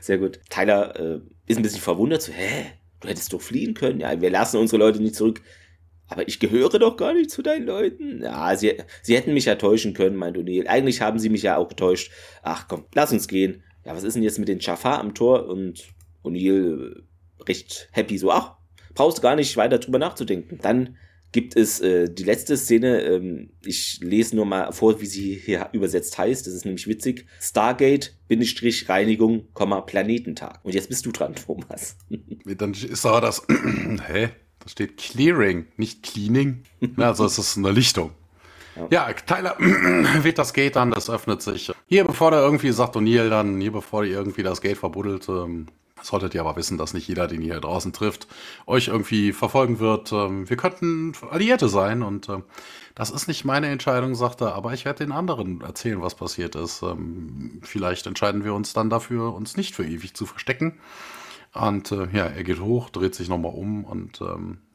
Sehr gut. Tyler äh, ist ein bisschen verwundert, so, hä? Du hättest doch fliehen können. Ja, wir lassen unsere Leute nicht zurück. Aber ich gehöre doch gar nicht zu deinen Leuten. Ja, sie, sie hätten mich ja täuschen können, meint O'Neill. Eigentlich haben sie mich ja auch getäuscht. Ach komm, lass uns gehen ja, was ist denn jetzt mit den Jafar am Tor? Und O'Neill äh, recht happy, so, ach, brauchst gar nicht weiter drüber nachzudenken. Dann gibt es äh, die letzte Szene, ähm, ich lese nur mal vor, wie sie hier übersetzt heißt, das ist nämlich witzig. Stargate, Bindestrich, Reinigung, Planetentag. Und jetzt bist du dran, Thomas. Dann ist aber das, hä? Da steht Clearing, nicht Cleaning. Also es ist eine Lichtung. Ja, Tyler weht das Gate an, das öffnet sich. Hier, bevor der irgendwie sagt O'Neill dann, hier, bevor ihr irgendwie das Gate verbuddelt, ähm, solltet ihr aber wissen, dass nicht jeder, den ihr hier draußen trifft, euch irgendwie verfolgen wird. Ähm, wir könnten Alliierte sein und ähm, das ist nicht meine Entscheidung, sagt er, aber ich werde den anderen erzählen, was passiert ist. Ähm, vielleicht entscheiden wir uns dann dafür, uns nicht für ewig zu verstecken. Und äh, ja, er geht hoch, dreht sich nochmal um und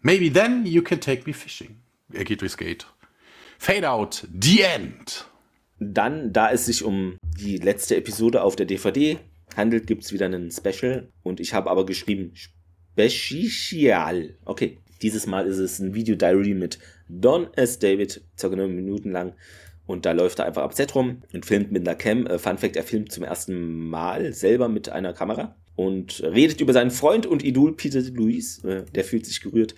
maybe then you can take me fishing. Er geht durchs Gate Fade Out, The End. Dann, da es sich um die letzte Episode auf der DVD handelt, gibt es wieder einen Special. Und ich habe aber geschrieben Special. Okay, dieses Mal ist es ein Video-Diary mit Don S. David, circa 9 Minuten lang. Und da läuft er einfach am Set rum und filmt mit einer Cam. Äh, Fun Fact, er filmt zum ersten Mal selber mit einer Kamera und redet über seinen Freund und Idol Peter Louis. Äh, der fühlt sich gerührt.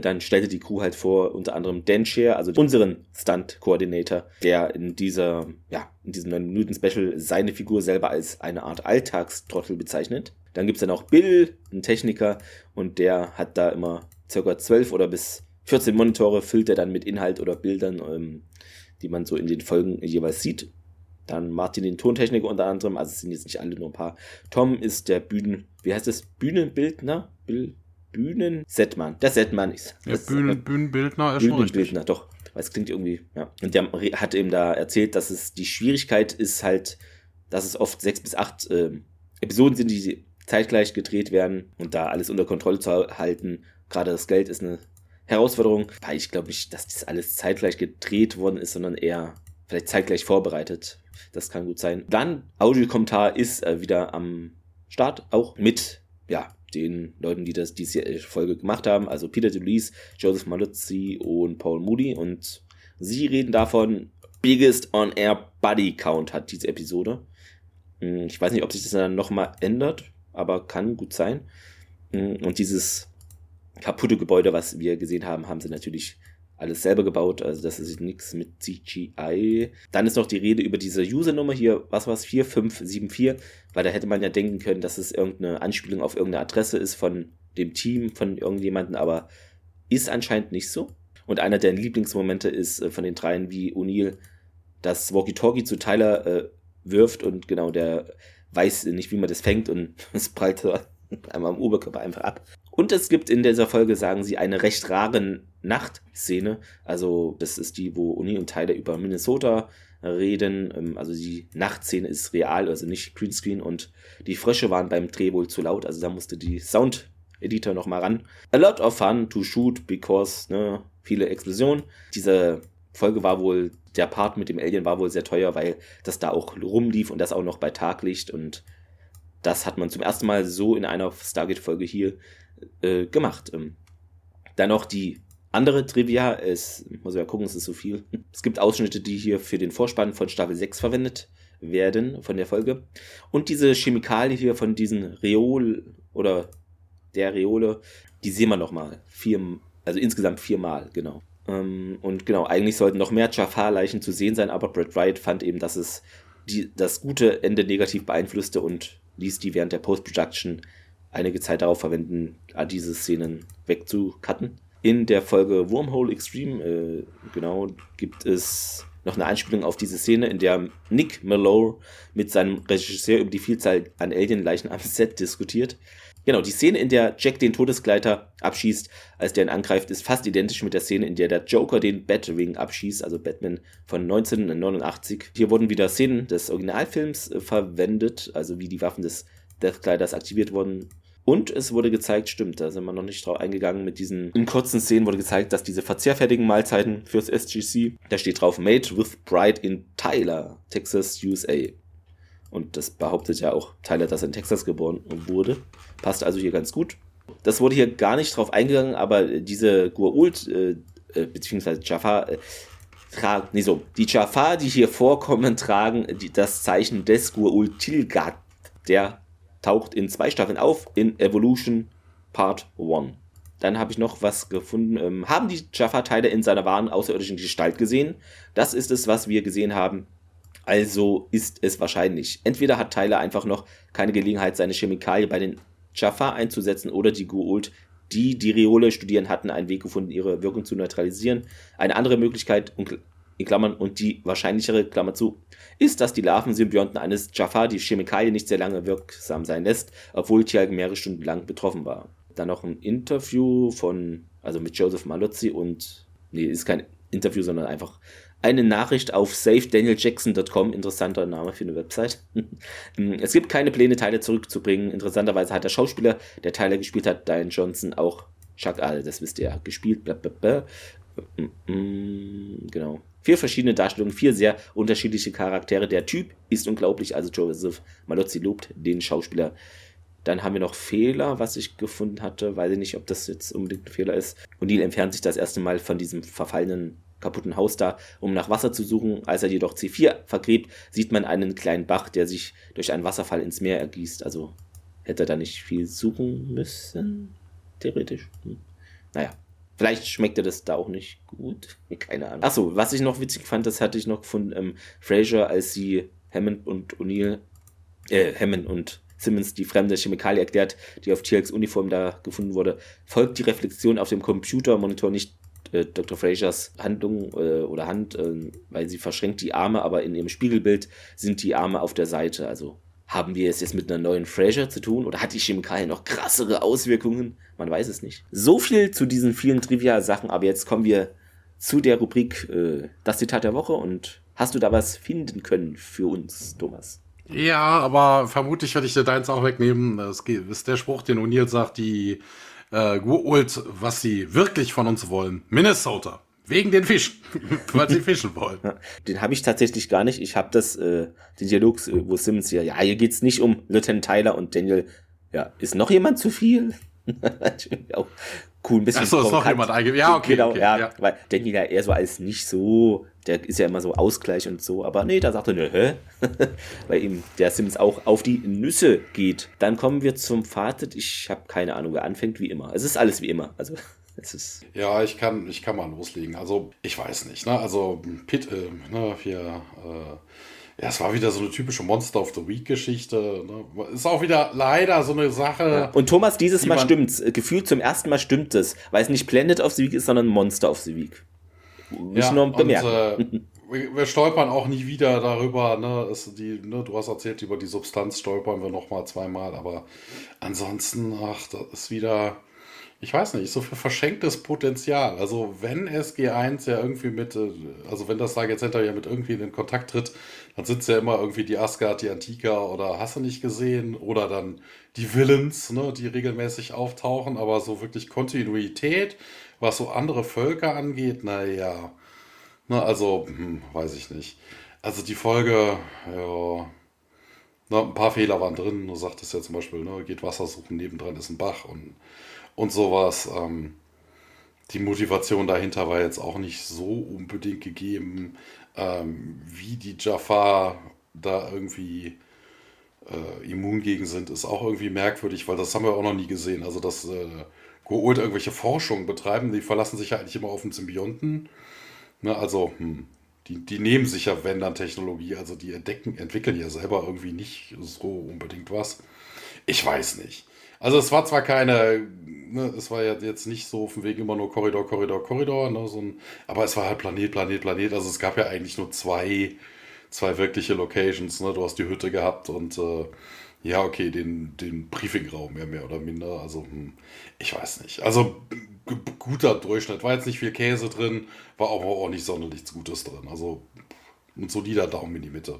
Dann stellte die Crew halt vor, unter anderem Dan Scher, also unseren Stunt-Koordinator, der in dieser, ja, in diesem 9-Minuten-Special seine Figur selber als eine Art Alltagstrottel bezeichnet. Dann gibt's dann auch Bill, ein Techniker, und der hat da immer circa 12 oder bis 14 Monitore, füllt er dann mit Inhalt oder Bildern, ähm, die man so in den Folgen jeweils sieht. Dann Martin, den Tontechniker unter anderem, also es sind jetzt nicht alle, nur ein paar. Tom ist der Bühnen, wie heißt das? Bühnenbildner? Bill, Bühnen Settmann. Der Settmann ist. Ja, Bühnen, äh, Bühnenbildner ist schon Bühnenbildner, doch. Weil es klingt irgendwie, ja. Und der hat eben da erzählt, dass es die Schwierigkeit ist halt, dass es oft sechs bis acht äh, Episoden sind, die zeitgleich gedreht werden und da alles unter Kontrolle zu halten. Gerade das Geld ist eine Herausforderung, weil ich glaube nicht, dass das alles zeitgleich gedreht worden ist, sondern eher vielleicht zeitgleich vorbereitet. Das kann gut sein. Dann Audiokommentar ist äh, wieder am Start, auch mit ja, den Leuten, die das diese Folge gemacht haben, also Peter DeLuise, Joseph Maluzzi und Paul Moody. Und sie reden davon, Biggest On-Air Buddy Count hat diese Episode. Hm, ich weiß nicht, ob sich das dann nochmal ändert, aber kann gut sein. Hm, und dieses kaputte Gebäude, was wir gesehen haben, haben sie natürlich alles selber gebaut, also das ist nichts mit CGI. Dann ist noch die Rede über diese Usernummer hier, was war es, 4574, weil da hätte man ja denken können, dass es irgendeine Anspielung auf irgendeine Adresse ist von dem Team, von irgendjemandem, aber ist anscheinend nicht so. Und einer der Lieblingsmomente ist äh, von den dreien, wie O'Neill das Walkie-Talkie zu Tyler äh, wirft und genau, der weiß nicht, wie man das fängt und es prallt einmal am Oberkörper einfach ab. Und es gibt in dieser Folge, sagen sie, eine recht rare Nachtszene. Also, das ist die, wo Uni und Tyler über Minnesota reden. Ähm, also, die Nachtszene ist real, also nicht Greenscreen. Und die Frösche waren beim Dreh wohl zu laut. Also, da musste die Sound-Editor nochmal ran. A lot of fun to shoot because, ne, viele Explosionen. Diese Folge war wohl, der Part mit dem Alien war wohl sehr teuer, weil das da auch rumlief und das auch noch bei Taglicht und das hat man zum ersten Mal so in einer Stargate-Folge hier äh, gemacht. Ähm, dann noch die andere Trivia, es muss ich mal gucken, es ist so viel. Es gibt Ausschnitte, die hier für den Vorspann von Staffel 6 verwendet werden von der Folge. Und diese Chemikalie hier von diesen Reol oder der Reole, die sehen wir nochmal. Vier, also insgesamt viermal, genau. Ähm, und genau, eigentlich sollten noch mehr Jafar-Leichen zu sehen sein, aber Brad Wright fand eben, dass es die, das gute Ende negativ beeinflusste und ließ die während der Post-Production einige Zeit darauf verwenden, diese Szenen wegzucutten. In der Folge Wormhole Extreme, äh, genau, gibt es noch eine Anspielung auf diese Szene, in der Nick Malone mit seinem Regisseur über die Vielzahl an Alien-Leichen am Set diskutiert. Genau, die Szene, in der Jack den Todesgleiter abschießt, als der ihn angreift, ist fast identisch mit der Szene, in der der Joker den Batwing abschießt, also Batman von 1989. Hier wurden wieder Szenen des Originalfilms äh, verwendet, also wie die Waffen des Deathgleiters aktiviert wurden. Und es wurde gezeigt, stimmt, da sind wir noch nicht drauf eingegangen, mit diesen in kurzen Szenen wurde gezeigt, dass diese verzehrfertigen Mahlzeiten fürs SGC, da steht drauf, made with pride in Tyler, Texas, USA. Und das behauptet ja auch Tyler, dass er in Texas geboren wurde. Passt also hier ganz gut. Das wurde hier gar nicht drauf eingegangen, aber diese Gua'uld, äh, äh, beziehungsweise Jafar, äh, tragen, nee, so, die Jafar, die hier vorkommen, tragen die, das Zeichen des Gua'uld Tilgat. Der taucht in zwei Staffeln auf, in Evolution Part 1. Dann habe ich noch was gefunden. Ähm, haben die Jaffa-Teile in seiner wahren außerirdischen Gestalt gesehen? Das ist es, was wir gesehen haben also ist es wahrscheinlich. Entweder hat Tyler einfach noch keine Gelegenheit, seine Chemikalie bei den Jaffa einzusetzen oder die Goa'uld, die die Riole studieren, hatten einen Weg gefunden, ihre Wirkung zu neutralisieren. Eine andere Möglichkeit, in Klammern und die wahrscheinlichere, Klammer zu, ist, dass die Larvensymbionten eines Jaffa die Chemikalie nicht sehr lange wirksam sein lässt, obwohl Tialg mehrere Stunden lang betroffen war. Dann noch ein Interview von, also mit Joseph Malozzi und, nee, ist kein Interview, sondern einfach eine Nachricht auf safedanieljackson.com, interessanter Name für eine Website. es gibt keine Pläne, Teile zurückzubringen. Interessanterweise hat der Schauspieler, der Teile gespielt hat, Diane Johnson, auch Chuck All, das wisst ihr gespielt. Blablabla. Genau. Vier verschiedene Darstellungen, vier sehr unterschiedliche Charaktere. Der Typ ist unglaublich, also Joseph Malozzi lobt den Schauspieler. Dann haben wir noch Fehler, was ich gefunden hatte. Weiß ich nicht, ob das jetzt unbedingt ein Fehler ist. Und Neil entfernt sich das erste Mal von diesem verfallenen kaputten Haus da, um nach Wasser zu suchen. Als er jedoch C4 vergräbt, sieht man einen kleinen Bach, der sich durch einen Wasserfall ins Meer ergießt. Also hätte er da nicht viel suchen müssen, theoretisch. Hm. Naja, vielleicht schmeckt er das da auch nicht gut. Keine Ahnung. Achso, was ich noch witzig fand, das hatte ich noch von ähm, Fraser, als sie Hammond und O'Neill, äh, Hammond und Simmons die fremde Chemikalie erklärt, die auf Tielks Uniform da gefunden wurde, folgt die Reflexion auf dem Computermonitor nicht äh, Dr. Frasers Handlung äh, oder Hand, äh, weil sie verschränkt die Arme, aber in ihrem Spiegelbild sind die Arme auf der Seite. Also haben wir es jetzt mit einer neuen Fraser zu tun oder hat die Chemikalie noch krassere Auswirkungen? Man weiß es nicht. So viel zu diesen vielen Trivia-Sachen, aber jetzt kommen wir zu der Rubrik äh, Das Zitat der Woche und hast du da was finden können für uns, Thomas? Ja, aber vermutlich werde ich dir deins auch wegnehmen. Das ist der Spruch, den O'Neill sagt, die äh, geholt, was sie wirklich von uns wollen. Minnesota. Wegen den Fischen, weil sie fischen wollen. Den habe ich tatsächlich gar nicht. Ich habe das, äh, den Dialog, äh, wo Simmons hier, ja, hier geht's nicht um Lieutenant Tyler und Daniel. Ja, ist noch jemand zu viel? auch cool, ein bisschen. Achso, ist noch jemand eingegeben. Ja, okay. Genau, okay, ja, ja. Weil den ja eher so als nicht so, der ist ja immer so Ausgleich und so, aber nee, da sagt er, ne, hä? weil ihm der Sims auch auf die Nüsse geht. Dann kommen wir zum Fazit. Ich habe keine Ahnung, wer anfängt, wie immer. Es ist alles wie immer. Also. Es ist ja, ich kann, ich kann mal loslegen. Also, ich weiß nicht. Ne? Also, Pit, äh, ne, hier, äh, ja, es war wieder so eine typische Monster of the Week-Geschichte. Ne? Ist auch wieder leider so eine Sache. Ja. Und Thomas, dieses Mal stimmt's. Gefühlt zum ersten Mal stimmt es, weil es nicht Planet of the Week ist, sondern Monster of the Week. Muss ja, nur bemerken. Und, äh, wir, stolpern auch nie wieder darüber. Ne? Ist die, ne? Du hast erzählt, über die Substanz stolpern wir noch mal zweimal. Aber ansonsten, ach, das ist wieder ich weiß nicht, so viel verschenktes Potenzial. Also wenn SG1 ja irgendwie mit, äh, also wenn das Target Center ja mit irgendwie in Kontakt tritt, dann es ja immer irgendwie die Asgard, die Antika oder hast du nicht gesehen oder dann die Villains, ne, die regelmäßig auftauchen, aber so wirklich Kontinuität, was so andere Völker angeht, naja, ne, also, hm, weiß ich nicht. Also die Folge, ja, na, ein paar Fehler waren drin. Du sagtest ja zum Beispiel, ne, geht Wasser suchen, nebendran ist ein Bach und und sowas. Ähm, die Motivation dahinter war jetzt auch nicht so unbedingt gegeben, ähm, wie die Jafar da irgendwie äh, immun gegen sind, ist auch irgendwie merkwürdig, weil das haben wir auch noch nie gesehen. Also, dass äh, Goult irgendwelche Forschung betreiben, die verlassen sich ja eigentlich immer auf den Symbionten. Ne, also, hm, die, die nehmen sich ja, wenn dann Technologie, also die entdecken, entwickeln ja selber irgendwie nicht so unbedingt was. Ich weiß nicht. Also es war zwar keine, ne, es war ja jetzt nicht so auf dem Weg immer nur Korridor, Korridor, Korridor, ne, so ein, aber es war halt Planet, Planet, Planet. Also es gab ja eigentlich nur zwei, zwei wirkliche Locations. Ne? Du hast die Hütte gehabt und äh, ja, okay, den, den Briefingraum mehr, mehr oder minder. Also hm, ich weiß nicht. Also guter Durchschnitt. War jetzt nicht viel Käse drin, war aber auch nicht sonderlich Gutes drin. Also ein solider Daumen in die Mitte.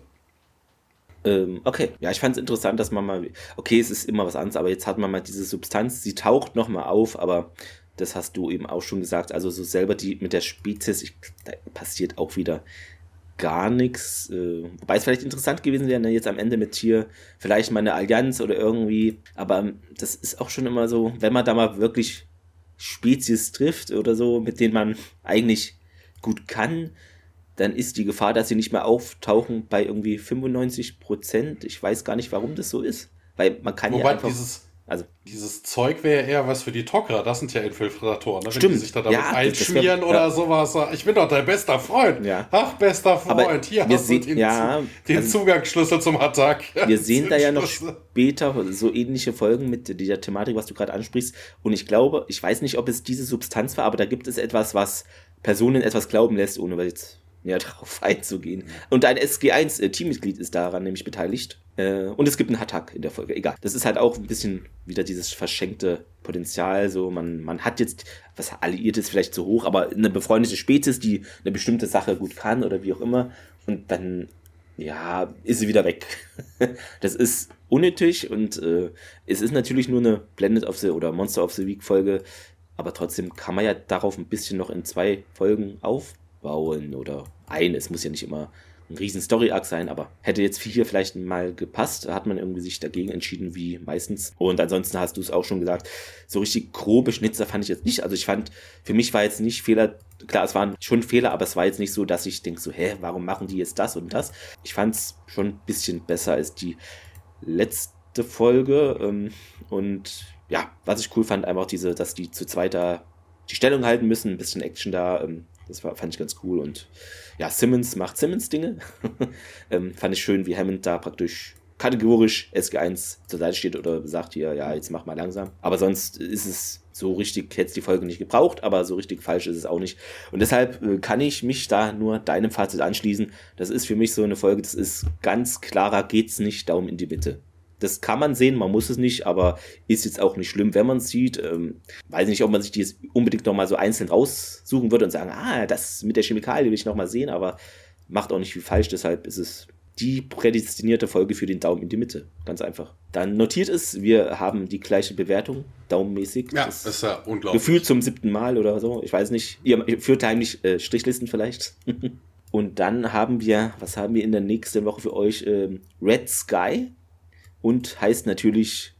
Ähm, okay, ja, ich fand es interessant, dass man mal, okay, es ist immer was anderes, aber jetzt hat man mal diese Substanz, sie taucht nochmal auf, aber das hast du eben auch schon gesagt, also so selber die mit der Spezies, ich, da passiert auch wieder gar nichts. Äh, wobei es vielleicht interessant gewesen wäre, ne, jetzt am Ende mit hier vielleicht mal eine Allianz oder irgendwie, aber das ist auch schon immer so, wenn man da mal wirklich Spezies trifft oder so, mit denen man eigentlich gut kann, dann ist die Gefahr, dass sie nicht mehr auftauchen, bei irgendwie 95 Prozent. Ich weiß gar nicht, warum das so ist. Weil man kann Wobei ja einfach... Dieses, also, dieses Zeug wäre eher was für die Tok'ra, das sind ja Infiltratoren, ne? Stimmt. Wenn die sich da damit ja, einschmieren wär, oder ja. sowas. Ich bin doch dein bester Freund. Ja. Ach, bester Freund, Aber hier hast du den, ja, den also, Zugangsschlüssel zum Attack. Wir sehen da ja noch später so ähnliche Folgen mit dieser Thematik, was du gerade ansprichst. Und ich glaube, ich weiß nicht, ob es diese Substanz war, aber da gibt es etwas, was Personen etwas glauben lässt, ohne jetzt näher darauf einzugehen. Und ein SG1-Teammitglied äh, ist daran nämlich beteiligt. Äh, und es gibt einen Hattack in der Folge. Egal. Das ist halt auch ein bisschen wieder dieses verschenkte Potenzial. So, man, man hat jetzt, was alliiert ist vielleicht zu hoch, aber eine befreundete Spezies, die eine bestimmte Sache gut kann oder wie auch immer. Und dann, ja, ist sie wieder weg. das ist unnötig und äh, es ist natürlich nur eine Blended of the oder Monster of the Week Folge. Aber trotzdem kann man ja darauf ein bisschen noch in zwei Folgen auf bauen oder ein. Es muss ja nicht immer ein riesen Story-Arc sein, aber hätte jetzt hier vielleicht mal gepasst, hat man irgendwie sich dagegen entschieden, wie meistens. Und ansonsten hast du es auch schon gesagt, so richtig grobe Schnitzer fand ich jetzt nicht. Also ich fand, für mich war jetzt nicht Fehler, klar, es waren schon Fehler, aber es war jetzt nicht so, dass ich denke so, hä, warum machen die jetzt das und das? Ich fand es schon ein bisschen besser als die letzte Folge. Ähm, und ja, was ich cool fand, einfach diese, dass die zu zweiter die Stellung halten müssen, ein bisschen Action da. Ähm, das war, fand ich ganz cool. Und ja, Simmons macht Simmons-Dinge. ähm, fand ich schön, wie Hammond da praktisch kategorisch SG1 zur Seite steht oder sagt hier, ja, jetzt mach mal langsam. Aber sonst ist es so richtig, hätte die Folge nicht gebraucht, aber so richtig falsch ist es auch nicht. Und deshalb äh, kann ich mich da nur deinem Fazit anschließen. Das ist für mich so eine Folge, das ist ganz klarer, geht's nicht, Daumen in die Mitte. Das kann man sehen, man muss es nicht, aber ist jetzt auch nicht schlimm, wenn man es sieht. Ähm, weiß nicht, ob man sich die jetzt unbedingt nochmal so einzeln raussuchen würde und sagen, ah, das mit der Chemikalie will ich nochmal sehen, aber macht auch nicht viel falsch, deshalb ist es die prädestinierte Folge für den Daumen in die Mitte. Ganz einfach. Dann notiert es, wir haben die gleiche Bewertung, daumenmäßig. Ja, das ist ja unglaublich. Gefühlt zum siebten Mal oder so. Ich weiß nicht. Ihr, führt heimlich äh, Strichlisten vielleicht. Und dann haben wir, was haben wir in der nächsten Woche für euch? Ähm, Red Sky und heißt natürlich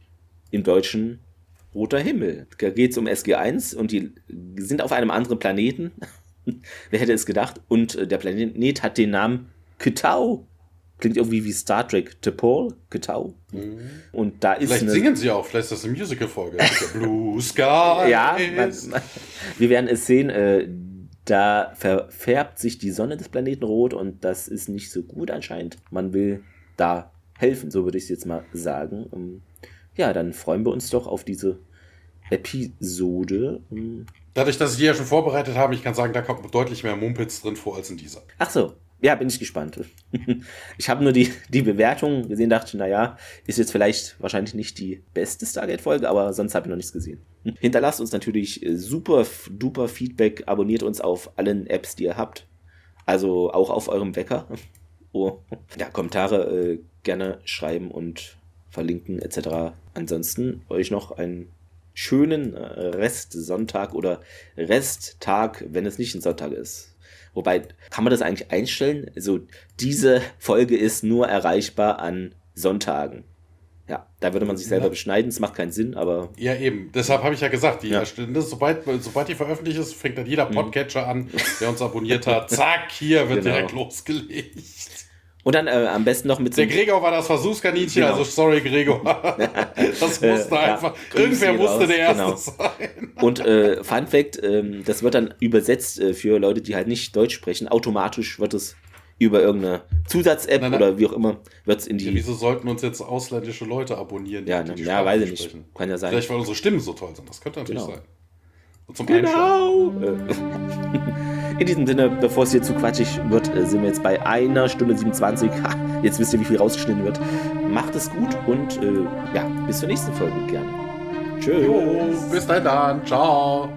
im Deutschen roter Himmel. Da geht es um SG1 und die sind auf einem anderen Planeten. Wer hätte es gedacht? Und äh, der Planet hat den Namen Kitau. Klingt irgendwie wie Star Trek. T'Pol, Kitau. Mhm. Und da ist. Vielleicht eine, singen sie auch, vielleicht ist das eine Musical-Folge. Blue Sky. ja, man, man, wir werden es sehen. Äh, da verfärbt sich die Sonne des Planeten rot und das ist nicht so gut anscheinend. Man will da helfen, so würde ich es jetzt mal sagen. Um, ja, dann freuen wir uns doch auf diese Episode. Dadurch, dass ich die ja schon vorbereitet habe, ich kann sagen, da kommt deutlich mehr Mumpitz drin vor als in dieser. Ach so, ja, bin ich gespannt. Ich habe nur die, die Bewertung gesehen, dachte, naja, ist jetzt vielleicht wahrscheinlich nicht die beste Stargate-Folge, aber sonst habe ich noch nichts gesehen. Hinterlasst uns natürlich super duper Feedback, abonniert uns auf allen Apps, die ihr habt. Also auch auf eurem Wecker. Oh. Ja, Kommentare äh, gerne schreiben und verlinken etc. Ansonsten euch noch einen schönen äh, Restsonntag oder Resttag, wenn es nicht ein Sonntag ist. Wobei, kann man das eigentlich einstellen? Also, diese Folge ist nur erreichbar an Sonntagen. Ja, da würde man sich selber ja. beschneiden, es macht keinen Sinn, aber. Ja, eben. Deshalb habe ich ja gesagt, die ja. sobald, sobald die veröffentlicht ist, fängt dann jeder mhm. Podcatcher an, der uns abonniert hat. Zack, hier wird genau. direkt losgelegt. Und dann äh, am besten noch mit Der Gregor war das Versuchskaninchen, genau. also sorry, Gregor. das musste äh, einfach. Ja, irgendwer musste raus. der Erste genau. sein. Und äh, Fun Fact: äh, das wird dann übersetzt äh, für Leute, die halt nicht Deutsch sprechen. Automatisch wird es über irgendeine Zusatz-App oder wie auch immer wird es in die. Ja, wieso sollten uns jetzt ausländische Leute abonnieren? Die ja, die die ja weiß ich nicht. Sprechen? Kann ja sein. Vielleicht, weil unsere Stimmen so toll sind. Das könnte natürlich genau. sein. Und zum genau. In diesem Sinne, bevor es hier zu quatschig wird, äh, sind wir jetzt bei einer Stunde 27. Ha, jetzt wisst ihr, wie viel rausgeschnitten wird. Macht es gut und äh, ja, bis zur nächsten Folge gerne. Tschüss. Jo, bis dann. Ciao.